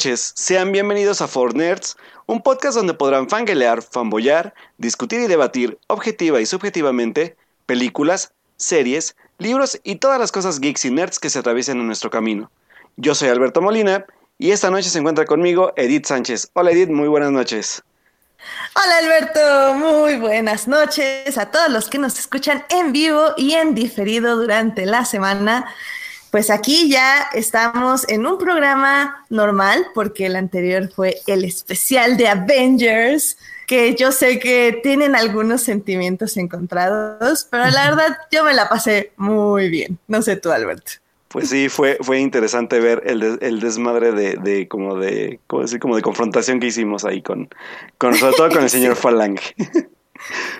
Noches, sean bienvenidos a For Nerds, un podcast donde podrán fangelear, fanboyar, discutir y debatir objetiva y subjetivamente películas, series, libros y todas las cosas geeks y nerds que se atraviesen en nuestro camino. Yo soy Alberto Molina y esta noche se encuentra conmigo Edith Sánchez. Hola Edith, muy buenas noches. Hola Alberto, muy buenas noches a todos los que nos escuchan en vivo y en diferido durante la semana. Pues aquí ya estamos en un programa normal, porque el anterior fue el especial de Avengers, que yo sé que tienen algunos sentimientos encontrados, pero la verdad yo me la pasé muy bien. No sé tú, Alberto. Pues sí, fue, fue interesante ver el, el desmadre de, de, como de, ¿cómo decir? como de confrontación que hicimos ahí con, con sobre todo con el señor Falange.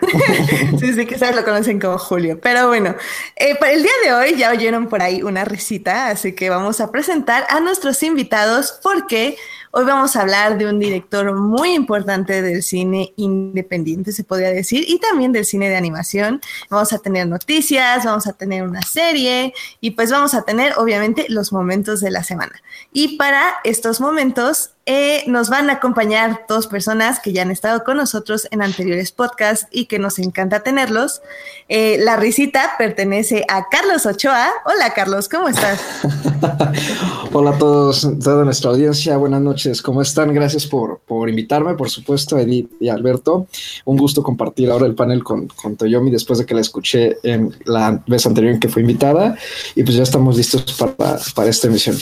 sí, sí, quizás lo conocen como Julio. Pero bueno, eh, para el día de hoy ya oyeron por ahí una risita, así que vamos a presentar a nuestros invitados porque Hoy vamos a hablar de un director muy importante del cine independiente, se podría decir, y también del cine de animación. Vamos a tener noticias, vamos a tener una serie y pues vamos a tener obviamente los momentos de la semana. Y para estos momentos eh, nos van a acompañar dos personas que ya han estado con nosotros en anteriores podcasts y que nos encanta tenerlos. Eh, la risita pertenece a Carlos Ochoa. Hola Carlos, ¿cómo estás? Hola a todos, toda nuestra audiencia, buenas noches, ¿cómo están? Gracias por, por invitarme, por supuesto, Edith y Alberto. Un gusto compartir ahora el panel con, con Toyomi después de que la escuché en la vez anterior en que fue invitada y pues ya estamos listos para, para esta emisión.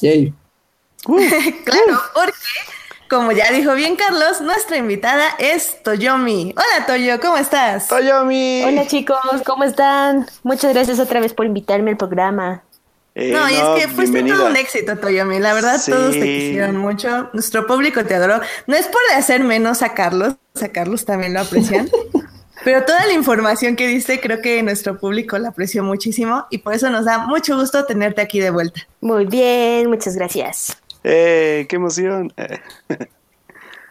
Yay. claro, porque, como ya dijo bien Carlos, nuestra invitada es Toyomi. Hola Toyo, ¿cómo estás? Toyomi. Hola chicos, ¿cómo están? Muchas gracias otra vez por invitarme al programa. Eh, no, y es que fuiste todo un éxito, Toyomi. La verdad, todos te quisieron mucho. Nuestro público te adoró. No es por hacer menos a Carlos, a Carlos también lo aprecian. Pero toda la información que diste, creo que nuestro público la apreció muchísimo y por eso nos da mucho gusto tenerte aquí de vuelta. Muy bien, muchas gracias. ¡Eh! ¡Qué emoción!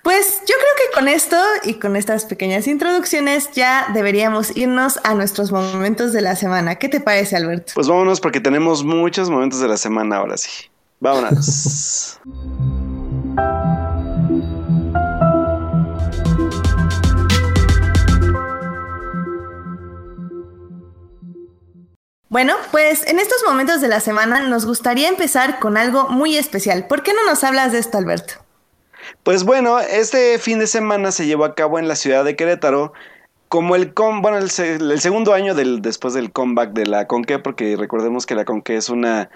Pues yo creo que con esto y con estas pequeñas introducciones ya deberíamos irnos a nuestros momentos de la semana. ¿Qué te parece, Alberto? Pues vámonos porque tenemos muchos momentos de la semana ahora sí. Vámonos. Bueno, pues en estos momentos de la semana nos gustaría empezar con algo muy especial. ¿Por qué no nos hablas de esto, Alberto? Pues bueno, este fin de semana se llevó a cabo en la ciudad de Querétaro como el bueno, el, segundo año del, después del comeback de la Conque, porque recordemos que la Conque es una,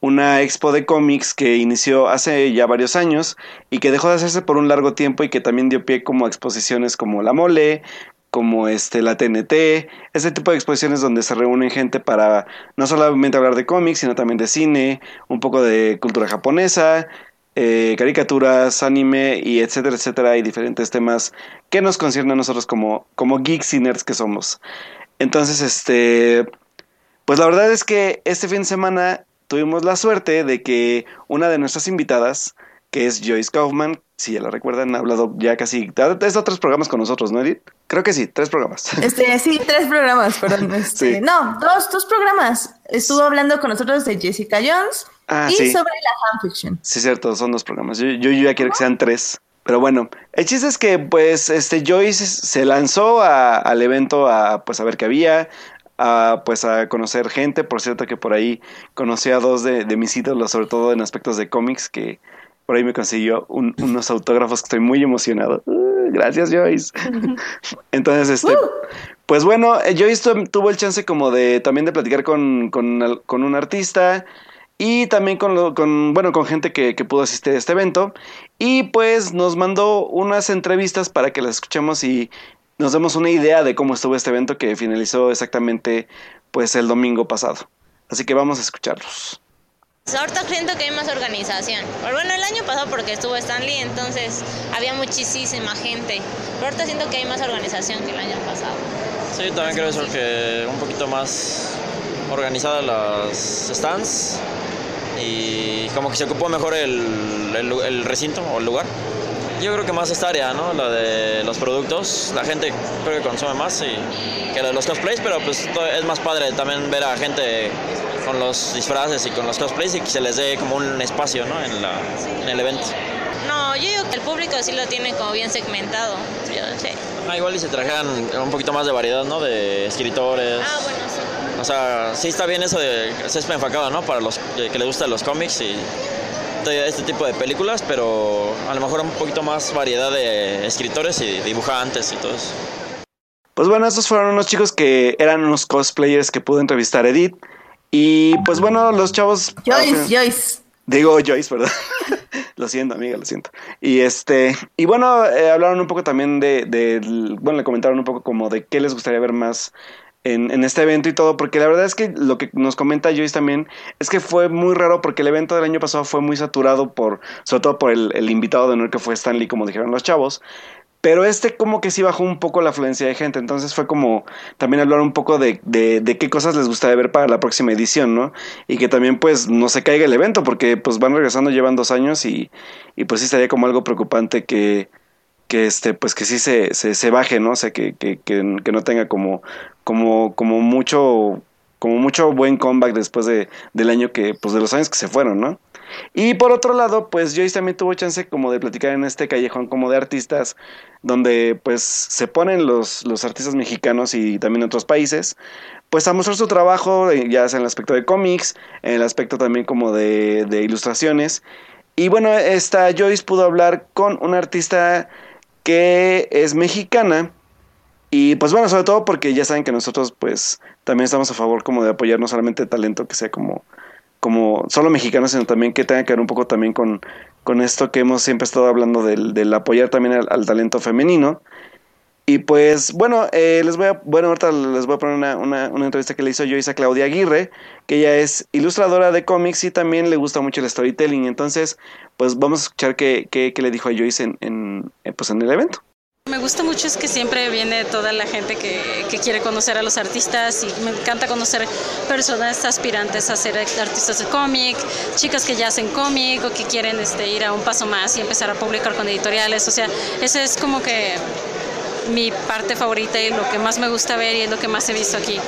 una expo de cómics que inició hace ya varios años y que dejó de hacerse por un largo tiempo y que también dio pie como a exposiciones como La Mole, como este, la TNT, ese tipo de exposiciones donde se reúnen gente para no solamente hablar de cómics, sino también de cine, un poco de cultura japonesa, eh, caricaturas, anime y etcétera, etcétera, y diferentes temas que nos conciernen a nosotros como, como geeks y nerds que somos. Entonces, este, pues la verdad es que este fin de semana tuvimos la suerte de que una de nuestras invitadas, que es Joyce Kaufman, si ya la recuerdan, ha hablado ya casi, es otros programas con nosotros, ¿no, Edith? Creo que sí, tres programas. Este, sí, tres programas, perdón. Este, No, dos, dos programas. Estuvo hablando con nosotros de Jessica Jones ah, y sobre la fanfiction. Sí, cierto, son dos programas. Yo, yo, ya quiero que sean tres. Pero bueno, el chiste es que pues este Joyce se lanzó al evento a pues a ver qué había, a pues a conocer gente. Por cierto que por ahí conocí a dos de, de mis ídolos, sobre todo en aspectos de cómics, que por ahí me consiguió unos autógrafos que estoy muy emocionado. Uh, gracias, Joyce. Entonces, este, uh. pues bueno, eh, Joyce tuvo el chance como de también de platicar con, un artista y también con, con, bueno, con gente que, que, pudo asistir a este evento. Y pues nos mandó unas entrevistas para que las escuchemos y nos demos una idea de cómo estuvo este evento que finalizó exactamente pues el domingo pasado. Así que vamos a escucharlos. Ahorita siento que hay más organización. Bueno, el año pasado porque estuvo Stanley, entonces había muchísima gente. Pero ahorita siento que hay más organización que el año pasado. Sí, también creo eso, que un poquito más organizadas las stands y como que se ocupó mejor el, el, recinto o el lugar. Yo creo que más esta área, ¿no? La de los productos. La gente creo que consume más y, que la de los cosplays, pero pues es más padre también ver a gente con los disfraces y con los cosplays y que se les dé como un espacio ¿no? en, la, en el evento. No, yo digo que el público sí lo tiene como bien segmentado. Yo sé. Ah, igual y se trajeran un poquito más de variedad, ¿no? De escritores. Ah, bueno, sí. O sea, sí está bien eso de ser enfocado, ¿no? Para los que, que les gustan los cómics y este, este tipo de películas, pero a lo mejor un poquito más variedad de escritores y dibujantes y todo eso. Pues bueno, estos fueron unos chicos que eran unos cosplayers que pudo entrevistar Edith. Y pues bueno, los chavos. Joyce, Joyce. Digo Joyce, ¿verdad? lo siento, amiga, lo siento. Y este, y bueno, eh, hablaron un poco también de, de, bueno, le comentaron un poco como de qué les gustaría ver más en, en, este evento y todo, porque la verdad es que lo que nos comenta Joyce también es que fue muy raro porque el evento del año pasado fue muy saturado por, sobre todo por el, el invitado de honor que fue Stanley, como dijeron los chavos. Pero este como que sí bajó un poco la afluencia de gente, entonces fue como también hablar un poco de, de, de, qué cosas les gustaría ver para la próxima edición, ¿no? Y que también pues no se caiga el evento, porque pues van regresando, llevan dos años y, y pues sí estaría como algo preocupante que, que este, pues que sí se, se, se baje, ¿no? O sea, que, que, que, que no tenga como, como, como mucho, como mucho buen comeback después de, del año que, pues de los años que se fueron, ¿no? Y por otro lado, pues Joyce también tuvo chance como de platicar en este callejón como de artistas, donde pues se ponen los, los artistas mexicanos y también otros países, pues a mostrar su trabajo, ya sea en el aspecto de cómics, en el aspecto también como de, de ilustraciones. Y bueno, esta Joyce pudo hablar con una artista que es mexicana. Y pues bueno, sobre todo porque ya saben que nosotros pues también estamos a favor como de apoyar no solamente talento que sea como como solo mexicanos, sino también que tenga que ver un poco también con, con esto que hemos siempre estado hablando del, del apoyar también al, al, talento femenino. Y pues bueno, eh, les voy a, bueno, ahorita les voy a poner una, una, una, entrevista que le hizo Joyce a Claudia Aguirre, que ella es ilustradora de cómics y también le gusta mucho el storytelling. Entonces, pues vamos a escuchar qué, qué, qué le dijo a Joyce en, en, pues en el evento. Me gusta mucho es que siempre viene toda la gente que, que, quiere conocer a los artistas y me encanta conocer personas aspirantes a ser artistas de cómic, chicas que ya hacen cómic o que quieren este, ir a un paso más y empezar a publicar con editoriales. O sea, ese es como que mi parte favorita y lo que más me gusta ver y es lo que más he visto aquí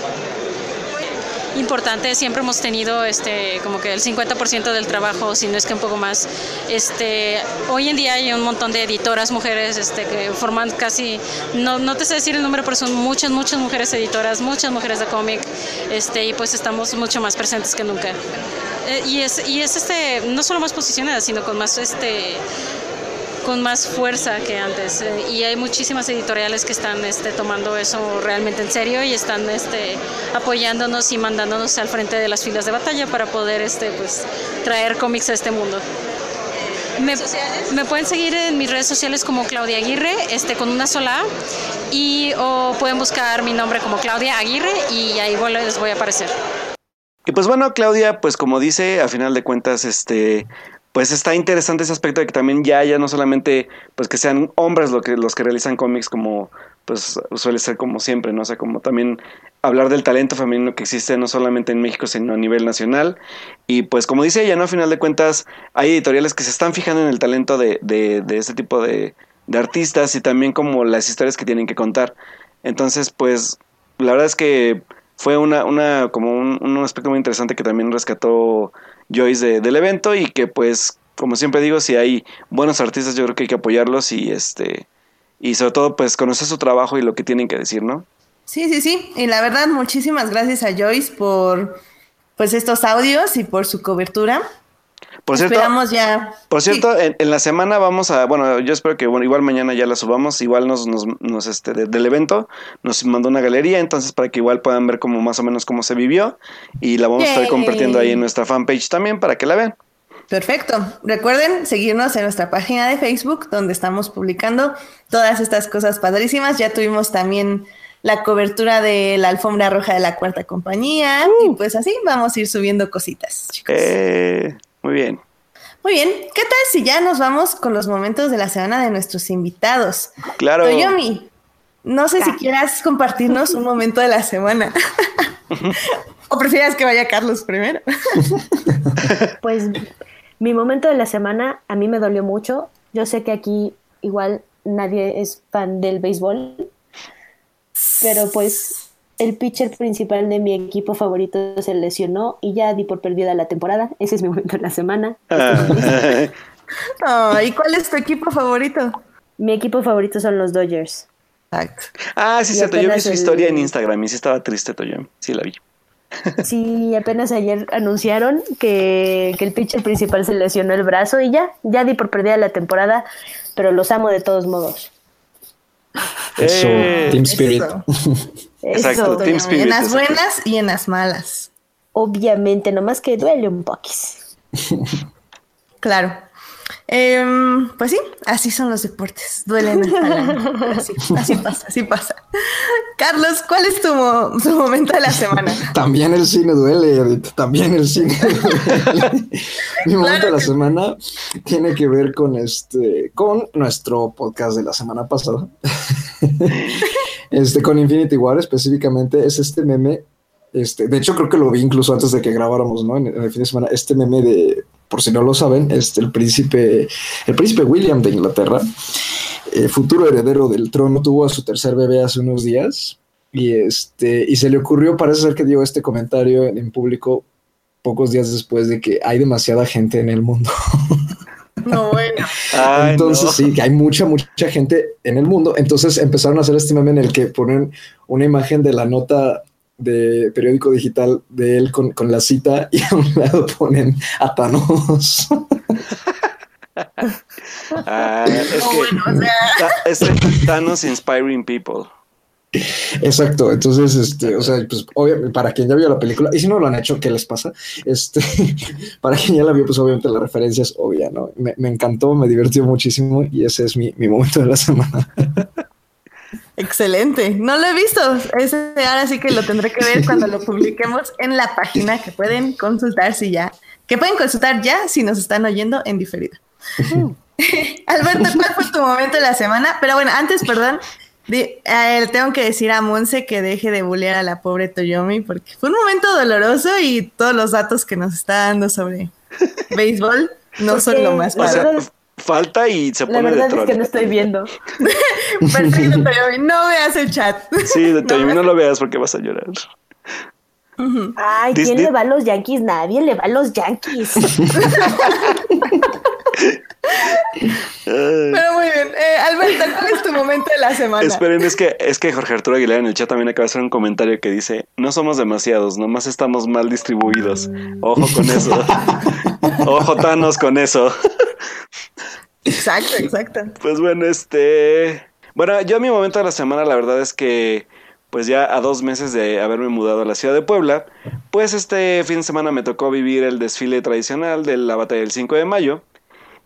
importante. Siempre hemos tenido este, como que el 50% del trabajo, si no es que un poco más. Este, hoy en día hay un montón de editoras mujeres este, que forman casi, no, no te sé decir el número, pero son muchas, muchas mujeres editoras, muchas mujeres de cómic, este, y pues estamos mucho más presentes que nunca. Eh, y es, y es este, no solo más posicionadas, sino con más este con más fuerza que antes. Y hay muchísimas editoriales que están este, tomando eso realmente en serio y están este, apoyándonos y mandándonos al frente de las filas de batalla para poder este, pues, traer cómics a este mundo. Me, me, pueden seguir en mis redes sociales como Claudia Aguirre, este, con una sola A, y o pueden buscar mi nombre como Claudia Aguirre y ahí les voy a aparecer. Y pues bueno, Claudia, pues como dice, a final de cuentas, este, pues está interesante ese aspecto de que también ya haya no solamente pues que sean hombres lo que, los que realizan cómics como pues suele ser como siempre, ¿no? O sea, como también hablar del talento femenino que existe no solamente en México, sino a nivel nacional. Y pues como dice ella, ¿no? A final de cuentas hay editoriales que se están fijando en el talento de, de, de este tipo de, de artistas y también como las historias que tienen que contar. Entonces, pues la verdad es que fue una, una como un, un aspecto muy interesante que también rescató Joyce de, del evento y que pues como siempre digo si hay buenos artistas yo creo que hay que apoyarlos y este y sobre todo pues conocer su trabajo y lo que tienen que decir no sí sí sí. Y la verdad muchísimas gracias a Joyce por pues estos audios y por su cobertura por cierto, Esperamos ya. Por cierto, sí. en, en, la semana vamos a, bueno, yo espero que bueno, igual mañana ya la subamos, igual nos, nos, nos este, de, del evento nos mandó una galería, entonces para que igual puedan ver como más o menos cómo se vivió y la vamos Yay. a estar compartiendo ahí en nuestra fanpage también para que la vean. Perfecto. Recuerden seguirnos en nuestra página de Facebook donde estamos publicando todas estas cosas padrísimas. Ya tuvimos también la cobertura de la alfombra roja de la cuarta compañía uh. y pues así vamos a ir subiendo cositas, chicos. Eh... Muy bien. Muy bien. ¿Qué tal si ya nos vamos con los momentos de la semana de nuestros invitados? Claro. Toyomi, no sé si quieras compartirnos un momento de la semana. ¿O prefieras que vaya Carlos primero? pues mi momento de la semana a mí me dolió mucho. Yo sé que aquí igual nadie es fan del béisbol, pero pues el pitcher principal de mi equipo favorito se lesionó y ya di por perdida la temporada. Ese es mi momento de la semana. Ah, ¿Y cuál es tu equipo favorito? Mi equipo favorito son los Dodgers. Exacto. Ah, sí, cierto. Yo vi su el- historia en Instagram y sí estaba triste, Toyo. Sí, la vi. Sí, apenas ayer anunciaron que, que el pitcher principal se lesionó el brazo y ya, ya di por perdida la temporada, pero los amo de todos modos. Eso, Eh, Team Spirit. Eso. Exacto, Eso, Team Spirit, en las exacto. buenas y en las malas. obviamente, nomás que duele un poquis. Claro. Em, pues sí, así son los deportes. Duelen hasta. Así, así pasa, así pasa. Carlos, ¿cuál es tu, mo- tu momento de la semana? También el cine duele, también el cine duele. Mi momento de la que- semana tiene que ver con este, con nuestro podcast de la semana pasada. Este, con Infinity War específicamente, es este meme. Este, de hecho, creo que lo vi incluso antes de que grabáramos, ¿no? En, en el fin de semana, este meme de, por si no lo saben, este, el príncipe, el príncipe William de Inglaterra, eh, futuro heredero del trono, tuvo a su tercer bebé hace unos días y este, y se le ocurrió, parece ser que dio este comentario en, en público pocos días después de que hay demasiada gente en el mundo. No, bueno. Ay, Entonces no. sí, que hay mucha, mucha gente en el mundo. Entonces empezaron a hacer este meme en el que ponen una imagen de la nota de periódico digital de él con, con la cita y a un lado ponen a Thanos. Ah, es que bueno, o sea, Ta- Thanos Inspiring People. Exacto. Entonces, este, o sea, pues obviamente para quien ya vio la película, y si no lo han hecho, ¿qué les pasa? Este, para quien ya la vio, pues obviamente la referencia es obvia, ¿no? Me, me encantó, me divirtió muchísimo y ese es mi, mi momento de la semana. excelente. No lo he visto. Ese ahora sí que lo tendré que ver cuando lo publiquemos en la página que pueden consultar si ya, que pueden consultar ya si nos están oyendo en diferido. Alberto, ¿cuál fue tu momento de la semana? Pero bueno, antes, perdón, di- eh, tengo que decir a Monse que deje de bullear a la pobre Toyomi porque fue un momento doloroso y todos los datos que nos está dando sobre béisbol no son lo más padre. Falta y se La pone de verdad es que no estoy viendo. Perfecto, no veas el chat. Sí, de Toyomi no lo veas porque vas a llorar. Ay, ¿quién le va a los Yankees? Nadie le va a los Yankees. Pero muy bien. Eh, Alberto, ¿cuál es tu momento de la semana? Esperen, es que, es que Jorge Arturo Aguilar en el chat también acaba de hacer un comentario que dice, no somos demasiados, nomás estamos mal distribuidos. Ojo con eso. Ojo Thanos con eso. Exacto, exacto. Pues bueno, este... Bueno, yo mi momento de la semana la verdad es que pues ya a dos meses de haberme mudado a la ciudad de Puebla, pues este fin de semana me tocó vivir el desfile tradicional de la batalla del 5 de mayo.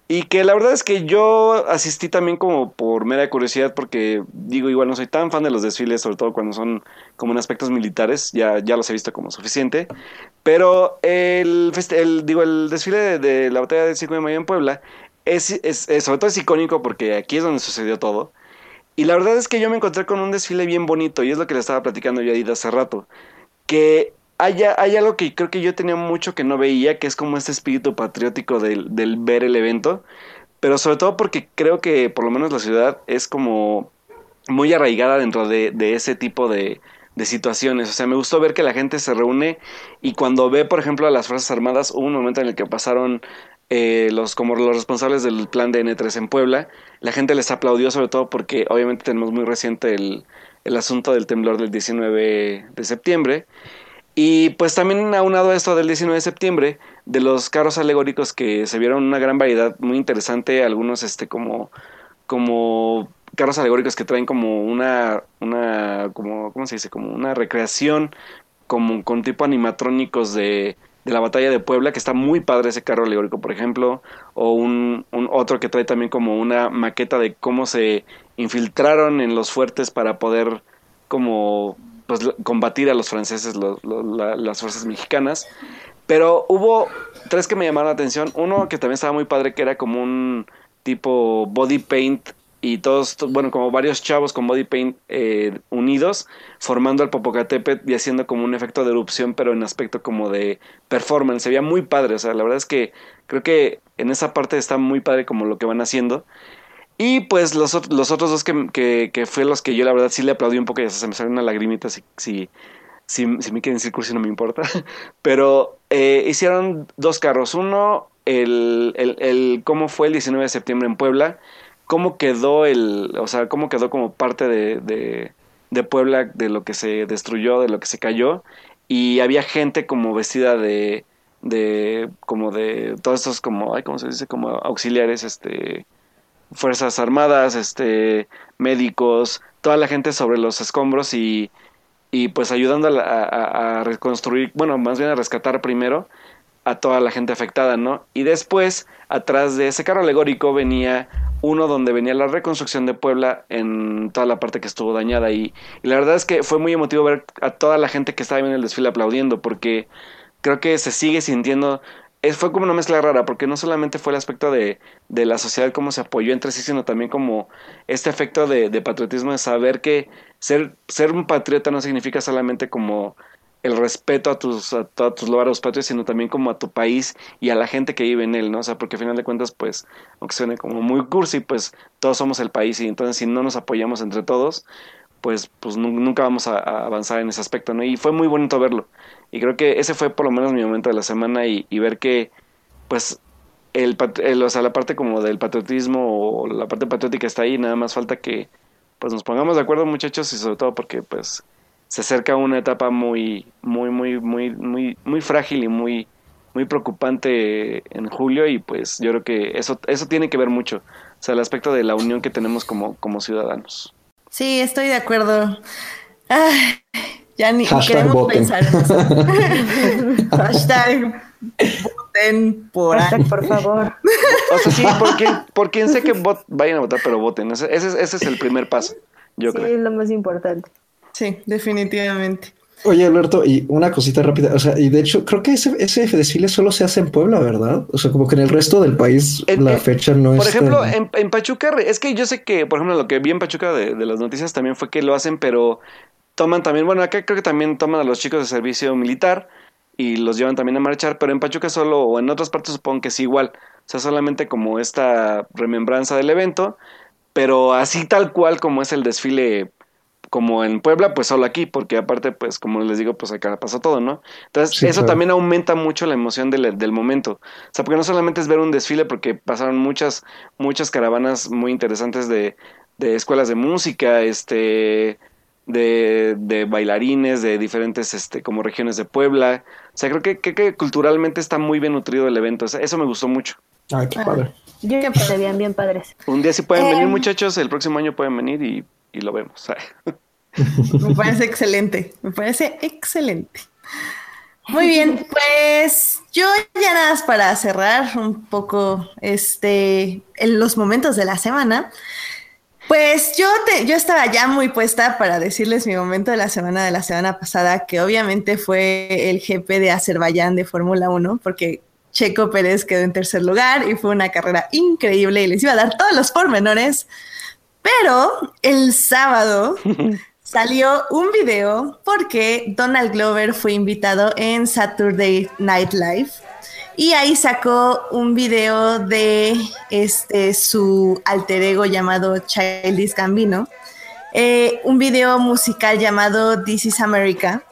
Y que la verdad es que yo asistí también como por mera curiosidad porque digo, igual no soy tan fan de los desfiles, sobre todo cuando son como en aspectos militares, ya, ya los he visto como suficiente. Pero el, el, digo, el desfile de, la batalla del 5 de mayo en Puebla es, es- es- sobre todo es icónico porque aquí es donde sucedió todo. Y la verdad es que yo me encontré con un desfile bien bonito y es lo que le estaba platicando yo a Ida hace rato. Que hay, hay algo que creo que yo tenía mucho que no veía, que es como este espíritu patriótico del, del ver el evento. Pero sobre todo porque creo que por lo menos la ciudad es como muy arraigada dentro de, de ese tipo de, de situaciones. O sea, me gustó ver que la gente se reúne y cuando ve, por ejemplo, a las Fuerzas Armadas, hubo un momento en el que pasaron eh, los como los responsables del plan de N3 en Puebla, la gente les aplaudió sobre todo porque obviamente tenemos muy reciente el, el asunto del temblor del 19 de septiembre. Y pues también aunado a esto del 19 de septiembre, de los carros alegóricos que se vieron una gran variedad muy interesante, algunos este como como carros alegóricos que traen como una una como ¿cómo se dice? como una recreación como con tipo animatrónicos de de la batalla de Puebla, que está muy padre ese carro alegórico, por ejemplo, o un, un otro que trae también como una maqueta de cómo se infiltraron en los fuertes para poder como pues combatir a los franceses, lo- la- las fuerzas mexicanas. Pero hubo tres que me llamaron la atención. Uno que también estaba muy padre, que era como un tipo body paint y todos, to- bueno, como varios chavos con body paint eh, unidos, formando el Popocatépetl y haciendo como un efecto de erupción, pero en aspecto como de performance. Se veía muy padre, o sea, la verdad es que creo que en esa parte está muy padre como lo que van haciendo. Y pues los, los otros dos que, que, que, fue los que yo la verdad sí le aplaudí un poco y se me salió una lagrimita si, si, si, me quieren decir cursi no me importa. Pero eh, hicieron dos carros. Uno, el, el, el, cómo fue el 19 de septiembre en Puebla, cómo quedó el, o sea, cómo quedó como parte de, de, Puebla, de lo que se destruyó, de lo que se cayó. Y había gente como vestida de, de como de todos estos como, ay, ¿cómo se dice? Como auxiliares, este fuerzas armadas, este, médicos, toda la gente sobre los escombros y, y pues ayudando a, reconstruir, bueno, más bien a rescatar primero a toda la gente afectada, ¿no? Y después, atrás de ese carro alegórico venía uno donde venía la reconstrucción de Puebla en toda la parte que estuvo dañada y, la verdad es que fue muy emotivo ver a toda la gente que estaba en el desfile aplaudiendo porque creo que se sigue sintiendo fue como una mezcla rara, porque no solamente fue el aspecto de, de, la sociedad, cómo se apoyó entre sí, sino también como este efecto de, de, patriotismo, de saber que ser, ser un patriota no significa solamente como el respeto a tus, a, tus lugares patrios, sino también como a tu país y a la gente que vive en él, ¿no? O sea, porque al final de cuentas, pues, aunque suene como muy cursi, pues todos somos el país y entonces si no nos apoyamos entre todos, pues, pues nunca vamos a, avanzar en ese aspecto, ¿no? Y fue muy bonito verlo. Y creo que ese fue por lo menos mi momento de la semana y, ver que, pues, el, o sea, la parte como del patriotismo o la parte patriótica está ahí, nada más falta que, pues, nos pongamos de acuerdo, muchachos, y sobre todo porque, pues, se acerca una etapa muy, muy, muy, muy, muy, muy frágil y muy, muy preocupante en julio y pues yo creo que eso, eso tiene que ver mucho, o sea, el aspecto de la unión que tenemos como, como ciudadanos. Sí, estoy de acuerdo. Ay, ya ni queremos pensar en eso. Hashtag voten por Hashtag, por favor. O sea, sí, por quien, por quien sé que vayan a votar, pero voten. Ese, ese, es el primer paso, yo sí, creo. es lo más importante. Sí, definitivamente. Oye, Alberto, y una cosita rápida, o sea, y de hecho creo que ese, ese desfile solo se hace en Puebla, ¿verdad? O sea, como que en el resto del país la fecha no es... Por ejemplo, en, en, Pachuca, es que yo sé que, por ejemplo, lo que vi en Pachuca de, de, las noticias también fue que lo hacen, pero toman también, bueno, acá creo que también toman a los chicos de servicio militar y los llevan también a marchar, pero en Pachuca solo, o en otras partes supongo que es igual, o sea, solamente como esta remembranza del evento, pero así tal cual como es el desfile como en Puebla, pues solo aquí, porque aparte, pues como les digo, pues acá pasó todo, ¿no? Entonces, eso también aumenta mucho la emoción del, del, momento. O sea, porque no solamente es ver un desfile, porque pasaron muchas, muchas caravanas muy interesantes de, de escuelas de música, este, de, de, bailarines de diferentes este, como regiones de Puebla. O sea, creo que, que, culturalmente está muy bien nutrido el evento. eso me gustó mucho. Ay, qué padre. Yo que padre, bien, bien padres. Un día si pueden venir, em. muchachos, el próximo año pueden venir y, y lo vemos. me parece excelente, me parece excelente. Muy bien, pues yo ya nada más para cerrar un poco este en los momentos de la semana. Pues yo, te, yo estaba ya muy puesta para decirles mi momento de la semana de la semana pasada, que obviamente fue el GP de Azerbaiyán de Fórmula 1, porque Checo Pérez quedó en tercer lugar y fue una carrera increíble y les iba a dar todos los pormenores. Pero el sábado salió un video porque Donald Glover fue invitado en Saturday Night Live y ahí sacó un video de este, su alter ego llamado Childish Gambino. Eh, un video musical llamado This is America,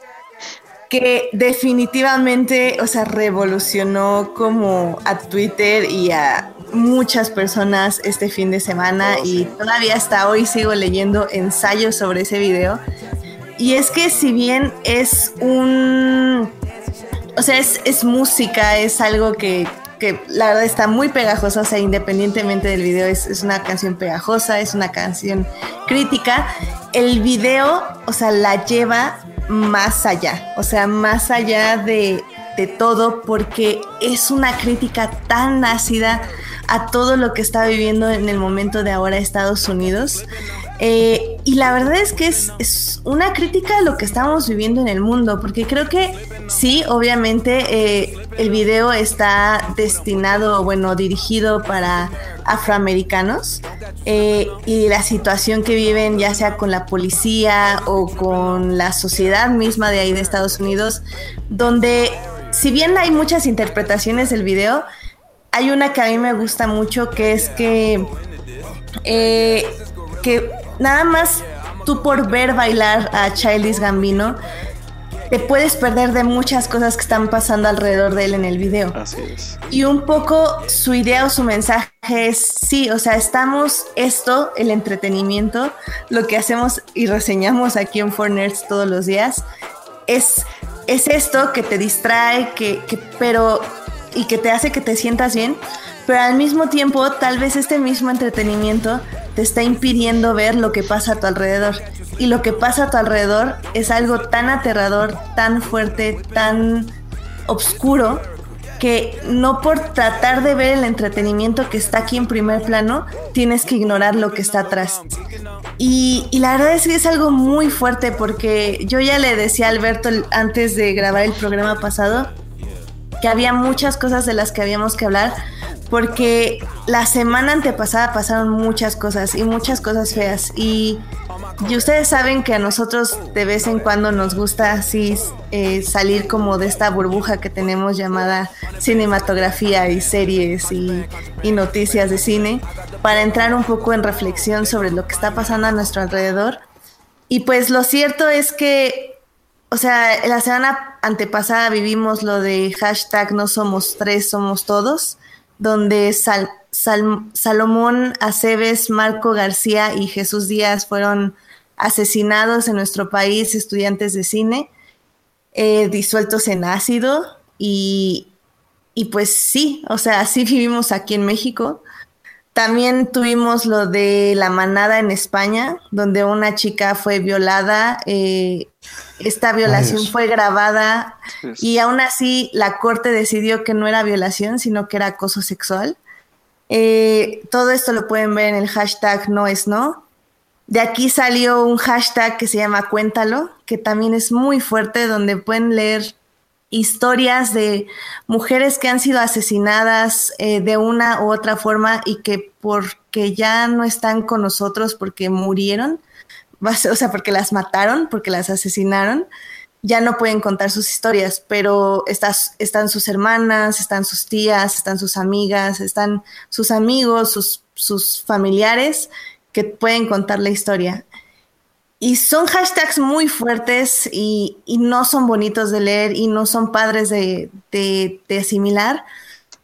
que definitivamente, o sea, revolucionó como a Twitter y a muchas personas este fin de semana oh, y todavía hasta hoy sigo leyendo ensayos sobre ese video. Y es que si bien es un o sea, es, música, es algo que, la verdad está muy pegajosa, o sea, independientemente del video, es, es, una canción pegajosa, es una canción crítica. El video, o sea, la lleva más allá, o sea, más allá de, de todo, porque es una crítica tan ácida a todo lo que está viviendo en el momento de ahora Estados Unidos. Eh, y la verdad es que es, es, una crítica a lo que estamos viviendo en el mundo, porque creo que sí, obviamente eh, el video está destinado, bueno, dirigido para afroamericanos eh, y la situación que viven ya sea con la policía o con la sociedad misma de ahí de Estados Unidos, donde si bien hay muchas interpretaciones del video, hay una que a mí me gusta mucho que es que eh, que nada más tú por ver bailar a Childish Gambino, te puedes perder de muchas cosas que están pasando alrededor de él en el video. Así es. Y un poco su idea o su mensaje es, sí, o sea, estamos esto, el entretenimiento, lo que hacemos y reseñamos aquí en Forners todos los días, es, es esto que te distrae, que, que, pero, y que te hace que te sientas bien, pero al mismo tiempo tal vez este mismo entretenimiento te está impidiendo ver lo que pasa a tu alrededor. Y lo que pasa a tu alrededor es algo tan aterrador, tan fuerte, tan oscuro, que no por tratar de ver el entretenimiento que está aquí en primer plano, tienes que ignorar lo que está atrás. Y, y, la verdad es que es algo muy fuerte porque yo ya le decía a Alberto antes de grabar el programa pasado había muchas cosas de las que habíamos que hablar, porque la semana antepasada pasaron muchas cosas y muchas cosas feas. Y, y ustedes saben que a nosotros de vez en cuando nos gusta así eh, salir como de esta burbuja que tenemos llamada cinematografía y series y, y noticias de cine para entrar un poco en reflexión sobre lo que está pasando a nuestro alrededor. Y pues lo cierto es que o sea, la semana antepasada vivimos lo de hashtag no somos tres, somos todos donde Sal, Sal, Salomón Aceves, Marco García y Jesús Díaz fueron asesinados en nuestro país, estudiantes de cine, eh, disueltos en ácido y, y pues sí, o sea, así vivimos aquí en México. También tuvimos lo de la manada en España, donde una chica fue violada. Eh, esta violación Ay, fue grabada y aún así la corte decidió que no era violación, sino que era acoso sexual. Eh, todo esto lo pueden ver en el hashtag no es no. De aquí salió un hashtag que se llama Cuéntalo, que también es muy fuerte, donde pueden leer historias de mujeres que han sido asesinadas eh, de una u otra forma y que porque ya no están con nosotros porque murieron, o sea, porque las mataron, porque las asesinaron, ya no pueden contar sus historias, pero están sus hermanas, están sus tías, están sus amigas, están sus amigos, sus familiares que pueden contar la historia. Y son hashtags muy fuertes y, y, no son bonitos de leer y no son padres de, de, de, asimilar.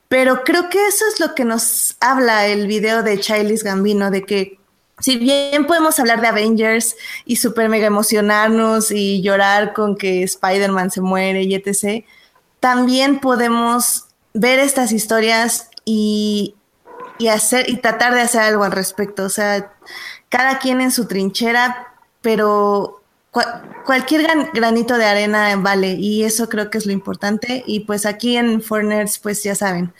Pero creo que eso es lo que nos habla el video de Childish Gambino, de que si bien podemos hablar de Avengers y super mega emocionarnos y llorar con que Spider-Man se muere y etc., también podemos ver estas historias y, y, hacer, y tratar de hacer algo al respecto. O sea, cada quien en su trinchera pero cual, cualquier gran, granito de arena vale y eso creo que es lo importante y pues aquí en Foreigners pues ya saben,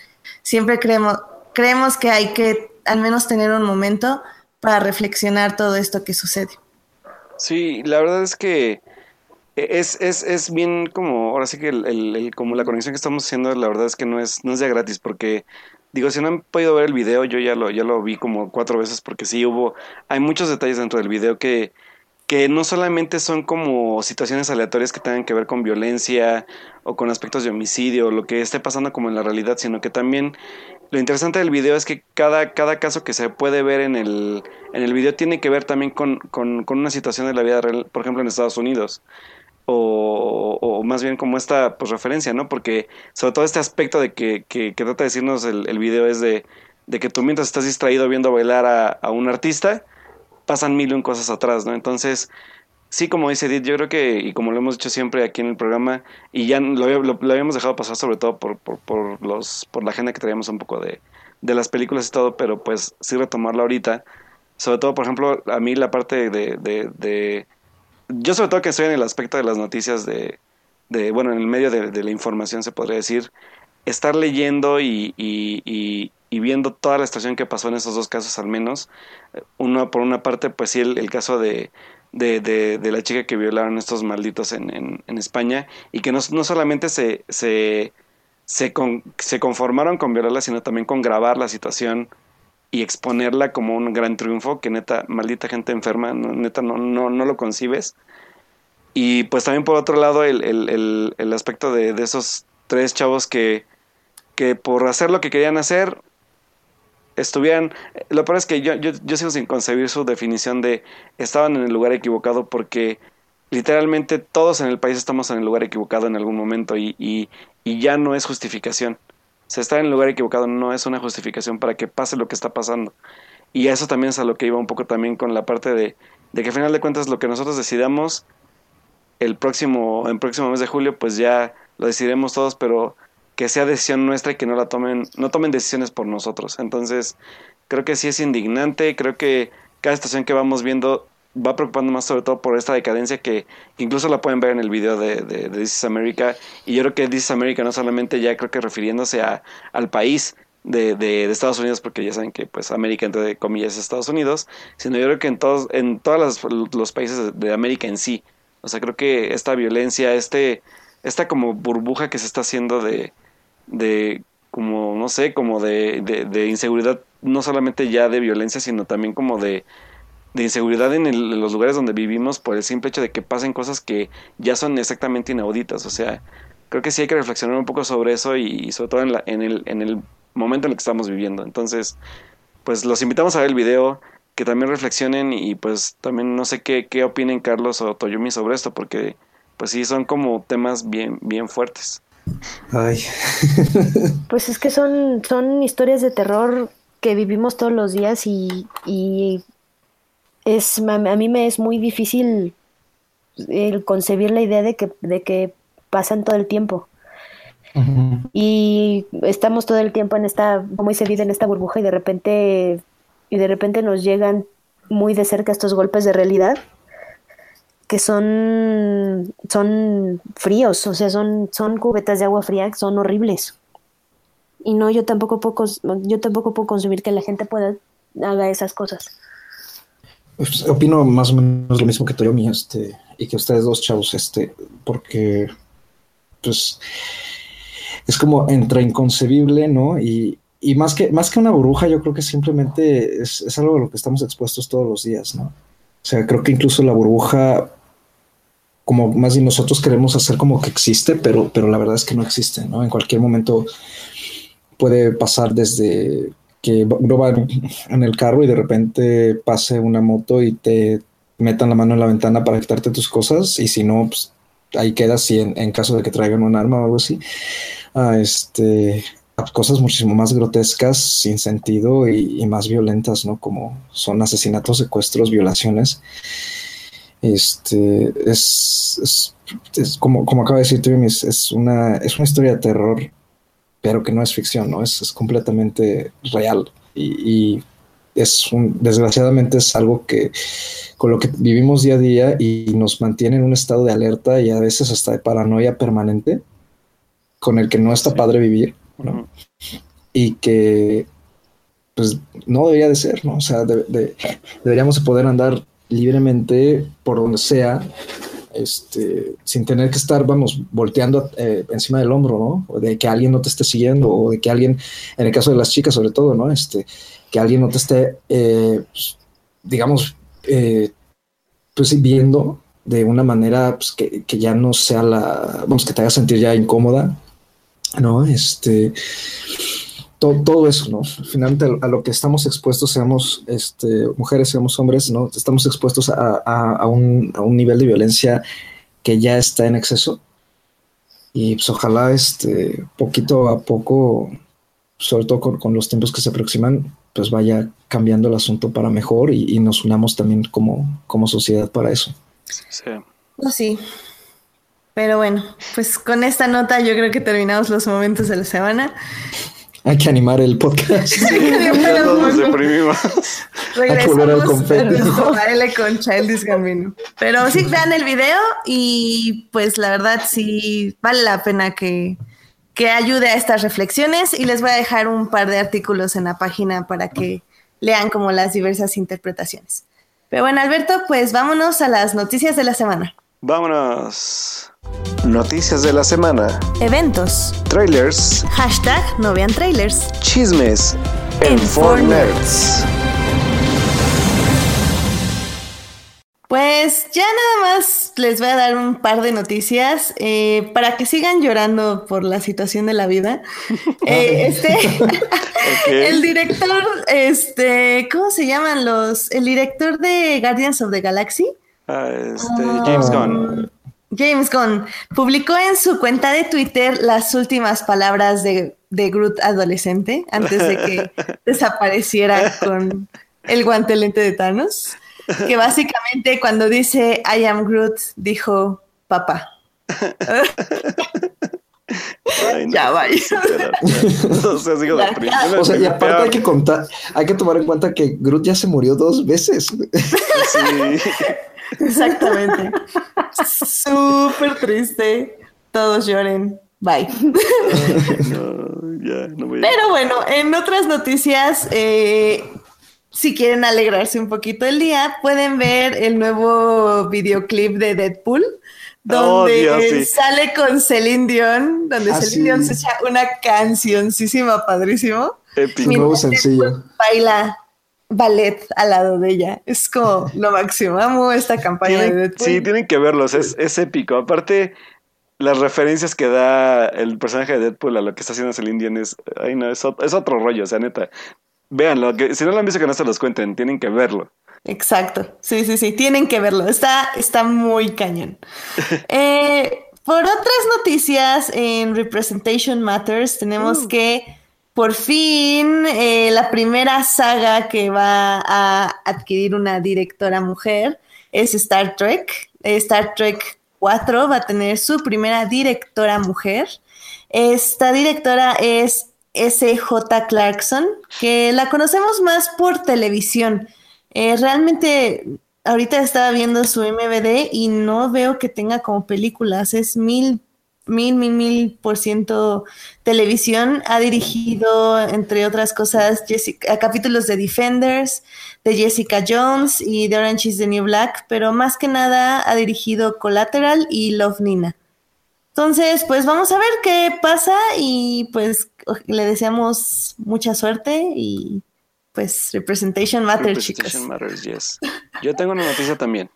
siempre creemos, creemos que hay que al menos tener un momento para reflexionar todo esto que sucede. Sí, la verdad es que es, es, es bien como, ahora sí que el, como la conexión que estamos haciendo, la verdad es que no es, no es de gratis, porque digo, si no han podido ver el video, yo ya lo, ya lo vi como cuatro veces, porque sí hubo, hay muchos detalles dentro del video que, que no solamente son como situaciones aleatorias que tengan que ver con violencia o con aspectos de homicidio o lo que esté pasando como en la realidad, sino que también lo interesante del video es que cada, cada caso que se puede ver en el, en el video tiene que ver también con, con, una situación de la vida real, por ejemplo en Estados Unidos. O, más bien como esta pues, referencia, ¿no? Porque sobre todo este aspecto de que, que, trata de decirnos el, video es de, de, que tú mientras estás distraído viendo bailar a un artista, pasan mil un cosas atrás, ¿no? Entonces, sí, como dice Edith, yo creo que, y como lo hemos dicho siempre aquí en el programa, y ya lo, lo, lo habíamos dejado pasar sobre todo por, por, por, los, por la agenda que traíamos un poco de, de las películas y todo, pero pues sí retomarlo ahorita. Sobre todo, por ejemplo, a mí la parte de, de, de yo sobre todo que estoy en el aspecto de las noticias de, de bueno, en el medio de, de la información se podría decir, estar leyendo y, y, y, y, viendo toda la situación que pasó en esos dos casos al menos, uno por una parte, pues sí, el, caso de, de, de, la chica que violaron estos malditos en, en, España y que no, no solamente se, se, se, con, se conformaron con violarla, sino también con grabar la situación y exponerla como un gran triunfo, que neta, maldita gente enferma, neta, no, no, no lo concibes. Y pues también por otro lado el, el, el, el aspecto de, de, esos tres chavos que, que por hacer lo que querían hacer, estuvieran... Lo peor es que yo, yo, yo sigo sin concebir su definición de estaban en el lugar equivocado porque literalmente todos en el país estamos en el lugar equivocado en algún momento y, y, y ya no es justificación. Se está en el lugar equivocado no es una justificación para que pase lo que está pasando. Y eso también es a lo que iba un poco también con la parte de, de que al final de cuentas lo que nosotros decidamos el próximo, en próximo mes de julio, pues ya lo decidiremos todos, pero que sea decisión nuestra y que no la tomen, no tomen decisiones por nosotros. Entonces, creo que sí es indignante, creo que cada estación que vamos viendo va preocupando más sobre todo por esta decadencia que incluso la pueden ver en el video de, de, de This is America y yo creo que This is America no solamente ya creo que refiriéndose a, al país de, de, de, Estados Unidos porque ya saben que pues América entre comillas es Estados Unidos sino yo creo que en todos en todos los países de América en sí o sea creo que esta violencia este esta como burbuja que se está haciendo de de como no sé como de, de, inseguridad no solamente ya de violencia sino también como de de inseguridad en, el, los lugares donde vivimos por el simple hecho de que pasen cosas que ya son exactamente inauditas. O sea, creo que sí hay que reflexionar un poco sobre eso y, sobre todo en, la, en, el, en el momento en el que estamos viviendo. Entonces, pues los invitamos a ver el video, que también reflexionen y pues también no sé qué, qué opinen Carlos o Toyumi sobre esto, porque pues sí son como temas bien, bien fuertes. Ay. pues es que son, son historias de terror que vivimos todos los días y, y es a mí me es muy difícil el concebir la idea de que, de que pasan todo el tiempo. Uh -huh. Y estamos todo el tiempo en esta, como dice vida, en esta burbuja y de repente, y de repente nos llegan muy de cerca estos golpes de realidad que son, son fríos, o sea, son, son cubetas de agua fría son horribles. Y no, yo tampoco puedo, yo tampoco puedo consumir que la gente pueda haga esas cosas. Pues, opino más o menos lo mismo que Toyomi, este, y que ustedes dos chavos, este, porque pues es como entre inconcebible, ¿no? Y, y más que más que una burbuja, yo creo que simplemente es, es, algo a lo que estamos expuestos todos los días, ¿no? O sea, creo que incluso la burbuja, como más bien nosotros queremos hacer como que existe, pero, pero la verdad es que no existe, ¿no? En cualquier momento puede pasar desde que uno va en el carro y de repente pase una moto y te metan la mano en la ventana para quitarte tus cosas y si no, pues ahí quedas si en, en, caso de que traigan un arma o algo así. a este, cosas muchísimo más grotescas, sin sentido y, y, más violentas, ¿no? Como son asesinatos, secuestros, violaciones. Este es, es, es como, como acaba de decir Tim, es, es, una, es una historia de terror pero que no es ficción, ¿no? Es, es completamente real y, y es un, desgraciadamente es algo que con lo que vivimos día a día y nos mantiene en un estado de alerta y a veces hasta de paranoia permanente con el que no está padre vivir, ¿no? Y que pues no debería de ser, ¿no? O sea, de, de, deberíamos poder andar libremente por donde sea este, sin tener que estar, vamos, volteando eh, encima del hombro, ¿no? De que alguien no te esté siguiendo, o de que alguien, en el caso de las chicas sobre todo, ¿no? Este, que alguien no te esté, eh, pues, digamos, eh, pues viendo de una manera pues, que, que, ya no sea la, vamos, que te haga sentir ya incómoda, ¿no? Este, todo, todo eso, ¿no? Finalmente a, a, lo que estamos expuestos, seamos este, mujeres, seamos hombres, ¿no? Estamos expuestos a, a, a, un, a un nivel de violencia que ya está en exceso. Y pues ojalá este, poquito a poco, sobre todo con, con los tiempos que se aproximan, pues vaya cambiando el asunto para mejor y, y nos unamos también como, como sociedad para eso. Sí. Oh, sí. Pero bueno, pues con esta nota yo creo que terminamos los momentos de la semana. Hay que animar el podcast. Sí, ya nos deprimimos. Regresamos a nuestro baile con Childish Gambino. Pero sí, vean el video y pues la verdad sí vale la pena que, que ayude a estas reflexiones y les voy a dejar un par de artículos en la página para que lean como las diversas interpretaciones. Pero bueno, Alberto, pues vámonos a las noticias de la semana. Vámonos. Noticias de la semana. Eventos. Trailers. Hashtag no vean trailers. Chismes. En, en Fortnite. Pues ya nada más les voy a dar un par de noticias eh, para que sigan llorando por la situación de la vida. eh, este, El director, este, ¿cómo se llaman los? El director de Guardians of the Galaxy. Ah, este, James Ah, Gunn. James Gunn publicó en su cuenta de Twitter las últimas palabras de, de Groot adolescente antes de que desapareciera con el guantelete de Thanos. Que básicamente cuando dice I am Groot, dijo papá. Ay, no, Ya, vaya. O sea. O sea, y aparte Peor. hay que contar, hay que tomar en cuenta que Groot ya se murió dos veces. Sí. Exactamente. Súper triste. Todos lloren. Bye. No, ya, no voy a- Pero bueno, en otras noticias, eh, si quieren alegrarse un poquito el día, pueden ver el nuevo videoclip de Deadpool, donde Oh, Dios, sí. sale con Celine Dion, donde Ah, Celine sí. Dion se echa una cancioncísima padrísimo. Épico. Nuevo sencillo. Baila ballet al lado de ella. Es como lo máximo. Amo esta campaña de Deadpool. sí, tienen que verlos, es, es épico. Aparte, las referencias que da el personaje de Deadpool a lo que está haciendo Celine Dion es, ay no, es, ot- es otro rollo, o sea, neta. Véanlo, que si no lo han visto que no se los cuenten, tienen que verlo. Exacto, sí, sí, sí, tienen que verlo, está, está muy cañón. Eh, por otras noticias en Representation Matters, tenemos que por fin eh, la primera saga que va a adquirir una directora mujer es Star Trek. Star Trek 4 va a tener su primera directora mujer. Esta directora es S.J. Clarkson, que la conocemos más por televisión. Eh, realmente, ahorita estaba viendo su MVD y no veo que tenga como películas. Es mil, mil, mil, mil por ciento televisión. Ha dirigido, entre otras cosas, Jessica- capítulos de Defenders, de Jessica Jones y de Orange is the New Black, pero más que nada ha dirigido Collateral y Love Nina. Entonces, pues vamos a ver qué pasa y pues le deseamos mucha suerte y pues Representation Matter, chicos. Representation Matters, yes. Yo tengo una noticia también.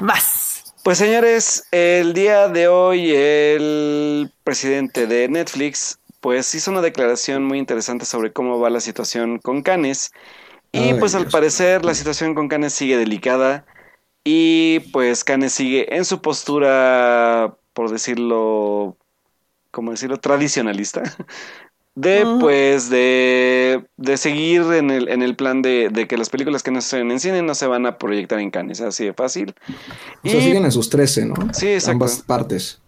Vas. Pues señores, el día de hoy el presidente de Netflix pues hizo una declaración muy interesante sobre cómo va la situación con Canes y Ay, pues al parecer la situación con Canes sigue delicada y pues Canes sigue en su postura, por decirlo, ¿cómo decirlo? Tradicionalista. De pues de, de seguir en el, en el plan de, de que las películas que no se en cine no se van a proyectar en Cannes, así de fácil. O sea, siguen en sus 13, ¿no? Sí, exacto. Ambas partes.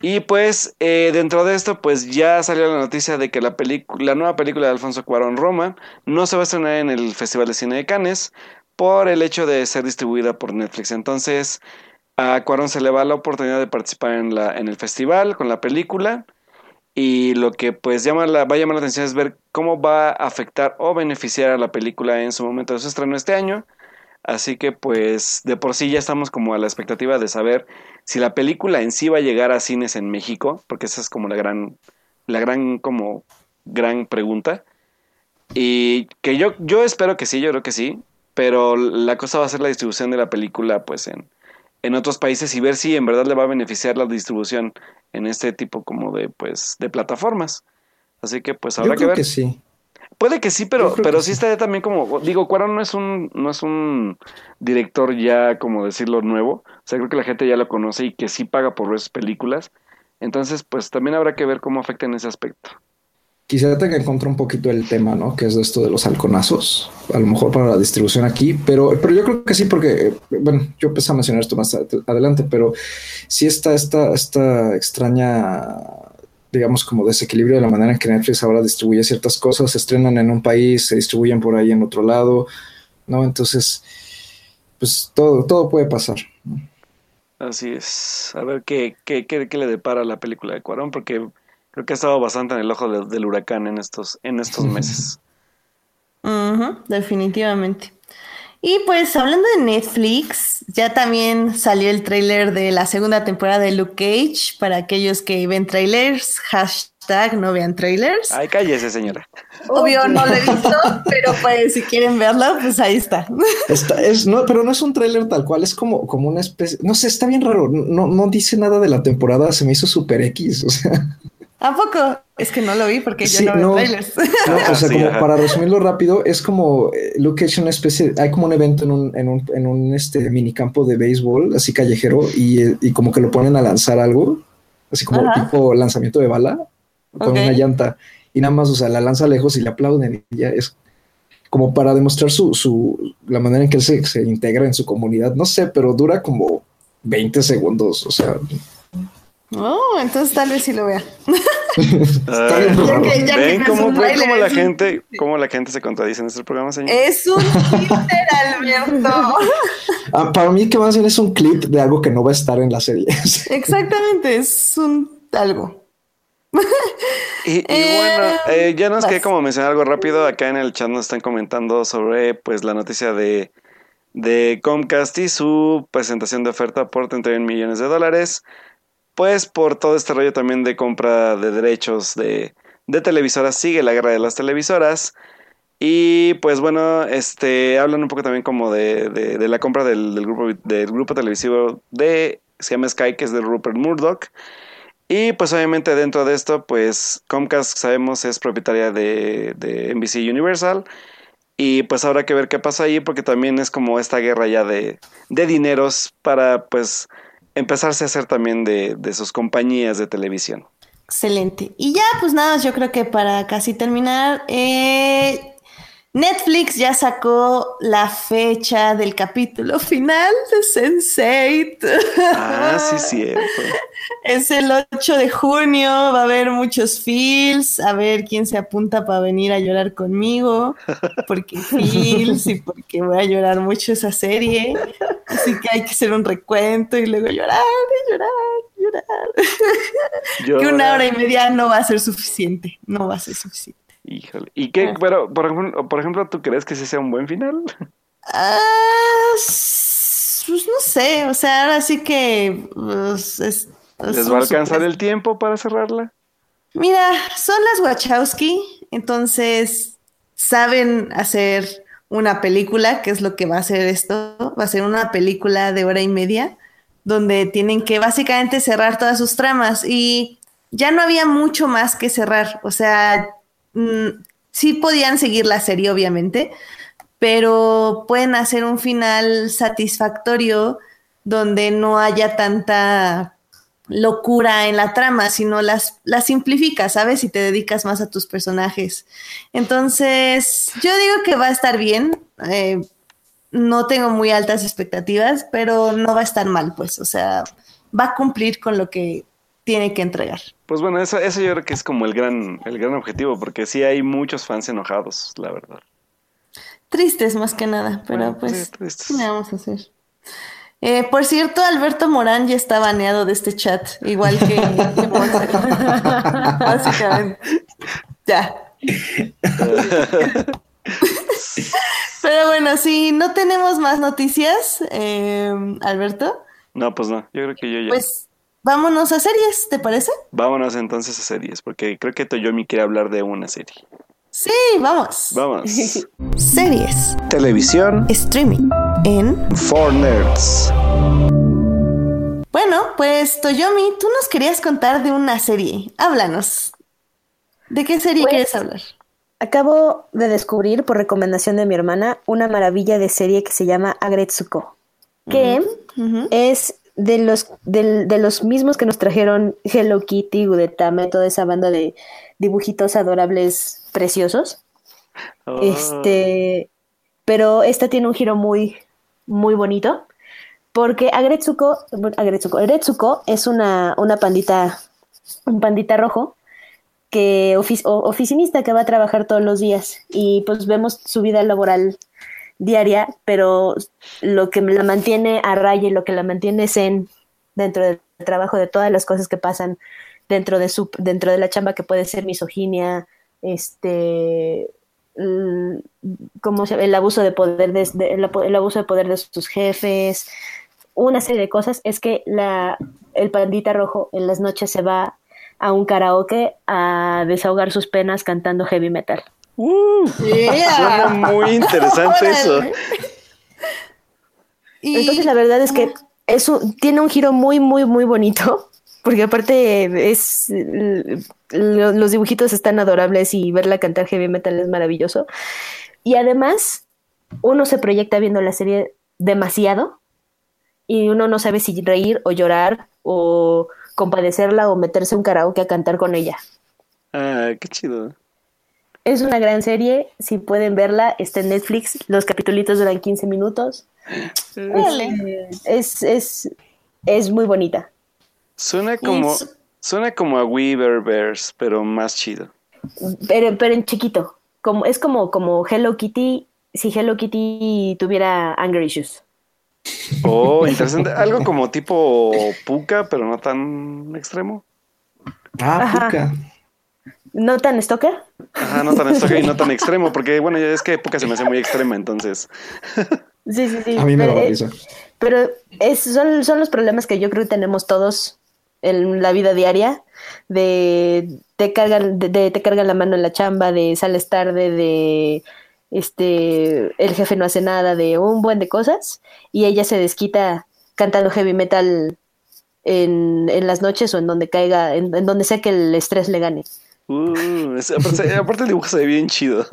Y pues eh, dentro de esto pues ya salió la noticia de que la película, la nueva película de Alfonso Cuarón Roma no se va a estrenar en el Festival de Cine de Cannes por el hecho de ser distribuida por Netflix. Entonces a Cuarón se le va la oportunidad de participar en, la, en el festival con la película y lo que pues llama la, va a llamar la atención es ver cómo va a afectar o beneficiar a la película en su momento de su estreno este año. Así que pues de por sí ya estamos como a la expectativa de saber si la película en sí va a llegar a cines en México, porque esa es como la gran, la gran como gran pregunta. Y que yo, yo espero que sí, yo creo que sí, pero la cosa va a ser la distribución de la película pues en, en otros países y ver si en verdad le va a beneficiar la distribución en este tipo como de pues de plataformas. Así que pues habrá Yo que ver. que sí. Puede que sí, pero, pero sí sí. estaría también como, digo, Cuarón no es un, no es un director ya, como decirlo, nuevo. O sea, creo que la gente ya lo conoce y que sí paga por ver sus películas. Entonces, pues también habrá que ver cómo afecta en ese aspecto. Quisiera tener en contra un poquito el tema, ¿no? Que es esto de los halconazos, a lo mejor para la distribución aquí, pero, pero yo creo que sí, porque, bueno, yo empecé a mencionar esto más ad- adelante, pero sí está esta, esta extraña, digamos, como desequilibrio de la manera en que Netflix ahora distribuye ciertas cosas, se estrenan en un país, se distribuyen por ahí en otro lado, ¿no? Entonces, pues todo, todo puede pasar. Así es. A ver qué, qué, qué le depara la película de Cuarón, porque creo que ha estado bastante en el ojo de- del huracán en estos, en estos meses. Definitivamente. Y pues hablando de Netflix, ya también salió el tráiler de la segunda temporada de Luke Cage. Para aquellos que ven trailers, hashtag no vean trailers. Ay, cállese, señora. Obvio no lo he visto, pero pues si quieren verlo, pues ahí está. Está, es, no, pero no es un tráiler tal cual, es como, como una especie, no sé, está bien raro, no, no dice nada de la temporada, se me hizo super X, o sea, ¿A poco? Es que no lo vi porque yo no veo trailers. No, o sea, como para resumirlo rápido, es como eh, Luke es una especie, hay como un evento en un, en un, en un este minicampo de béisbol, así callejero, y, y, como que lo ponen a lanzar algo, así como tipo lanzamiento de bala, con una llanta, y nada más, o sea, la lanza lejos y le aplauden, y ya es como para demostrar su, su la manera en que él se, se integra en su comunidad, no sé, pero dura como 20 segundos, o sea, Oh, entonces tal vez sí lo vea. ¿Ven cómo, la gente, cómo la gente se contradice en este programa, señor? Es un Twitter, Alberto. Ah, para mí que más bien es un clip de algo que no va a estar en la serie. Exactamente, es un algo. y, bueno, eh, eh, ya nos quedé como mencionar algo rápido. Acá en el chat nos están comentando sobre pues la noticia de, de Comcast y su presentación de oferta por 31 millones de dólares pues por todo este rollo también de compra de derechos de, de televisoras, sigue la guerra de las televisoras. Y pues bueno, este hablan un poco también como de, de, la compra del, grupo, del grupo televisivo de, se llama Sky, que es de Rupert Murdoch. Y pues obviamente dentro de esto, pues Comcast sabemos es propietaria de, de NBC Universal. Y pues habrá que ver qué pasa ahí, porque también es como esta guerra ya de, de dineros para pues empezarse a hacer también de, de sus compañías de televisión. Excelente. Y ya, pues nada, yo creo que para casi terminar, eh, Netflix ya sacó la fecha del capítulo final de Sense8. Ah, sí, cierto. Es el 8 de junio, va a haber muchos feels, a ver quién se apunta para venir a llorar conmigo, porque feels y porque voy a llorar mucho esa serie. Así que hay que hacer un recuento y luego llorar y llorar llorar. llorar. que una hora y media no va a ser suficiente, no va a ser suficiente. Híjole. ¿Y qué? Ah. Pero, por ejemplo, por ejemplo, ¿tú crees que ese sea un buen final? Ah, pues no sé, o sea, ahora sí que pues, ¿Les va a alcanzar el tiempo para cerrarla? Mira, son las Wachowski, entonces saben hacer una película, que es lo que va a hacer esto, va a ser una película de hora y media, donde tienen que básicamente cerrar todas sus tramas y ya no había mucho más que cerrar, o sea, Mm, sí podían seguir la serie, obviamente, pero pueden hacer un final satisfactorio donde no haya tanta locura en la trama, sino las, las simplificas, ¿sabes? Y te dedicas más a tus personajes. Entonces, yo digo que va a estar bien. Eh, no tengo muy altas expectativas, pero no va a estar mal, pues. O sea, va a cumplir con lo que tiene que entregar. Pues bueno, eso, eso yo creo que es como el gran, el gran objetivo, porque sí hay muchos fans enojados, la verdad. Tristes más que nada, pero pues, ¿qué vamos a hacer? Eh, por cierto, Alberto Morán ya está baneado de este chat, igual que, Básicamente. Ya. Pero bueno, si no tenemos más noticias, eh, Alberto. No, pues no, yo creo que yo ya. Pues Vámonos a series, ¿te parece? Vámonos entonces a series, porque creo que Toyomi quiere hablar de una serie. Sí, vamos. Vamos. series. Televisión. Streaming. En. For Nerds. Bueno, pues Toyomi, tú nos querías contar de una serie. Háblanos. ¿De qué serie pues, quieres hablar? Acabo de descubrir, por recomendación de mi hermana, una maravilla de serie que se llama Agretsuko, que es de los, de, los mismos que nos trajeron Hello Kitty, Gudetama, toda esa banda de dibujitos adorables preciosos. Oh. Este, pero esta tiene un giro muy, muy bonito. Porque Agretsuko, Agretsuko, es una, una pandita, un pandita rojo que oficinista que va a trabajar todos los días y pues vemos su vida laboral diaria, pero lo que la mantiene a raya y lo que la mantiene zen dentro del trabajo de todas las cosas que pasan dentro de su dentro de la chamba que puede ser misoginia, este como el abuso de poder de, el, abuso de poder de sus jefes, una serie de cosas es que la el pandita rojo en las noches se va a un karaoke a desahogar sus penas cantando heavy metal. Uh, Suena muy interesante eso. Entonces la verdad es que eso tiene un giro muy, muy, muy bonito. porque aparte es los dibujitos están adorables y verla cantar heavy metal es maravilloso. Y además, uno se proyecta viendo la serie demasiado y uno no sabe si reír o llorar o compadecerla o meterse un karaoke a cantar con ella. Ah, qué chido. Es una gran serie, si pueden verla, está en Netflix, los capítulos duran 15 minutos. Es, es, es, muy bonita. Suena como, suena como a Weaververse, pero más chido. Pero, pero en chiquito. Como, es como, como Hello Kitty, si Hello Kitty tuviera anger issues. Oh, interesante. Algo como tipo Puka, pero no tan extremo. Ah, Puka. ¿No tan stalker? Ajá, no tan stalker y no tan extremo, porque bueno, es que Puka se me hace muy extrema, entonces. Sí, sí, sí. A mí me da risa. Pero es, son, son los problemas que yo creo que tenemos todos en la vida diaria, de te cargan, de, te cargan la mano en la chamba, de sales tarde, de este el jefe no hace nada, de un buen de cosas, y ella se desquita cantando heavy metal en, en las noches o en donde caiga, en, donde sea que el estrés le gane. Uh, aparte, el dibujo se ve bien chido.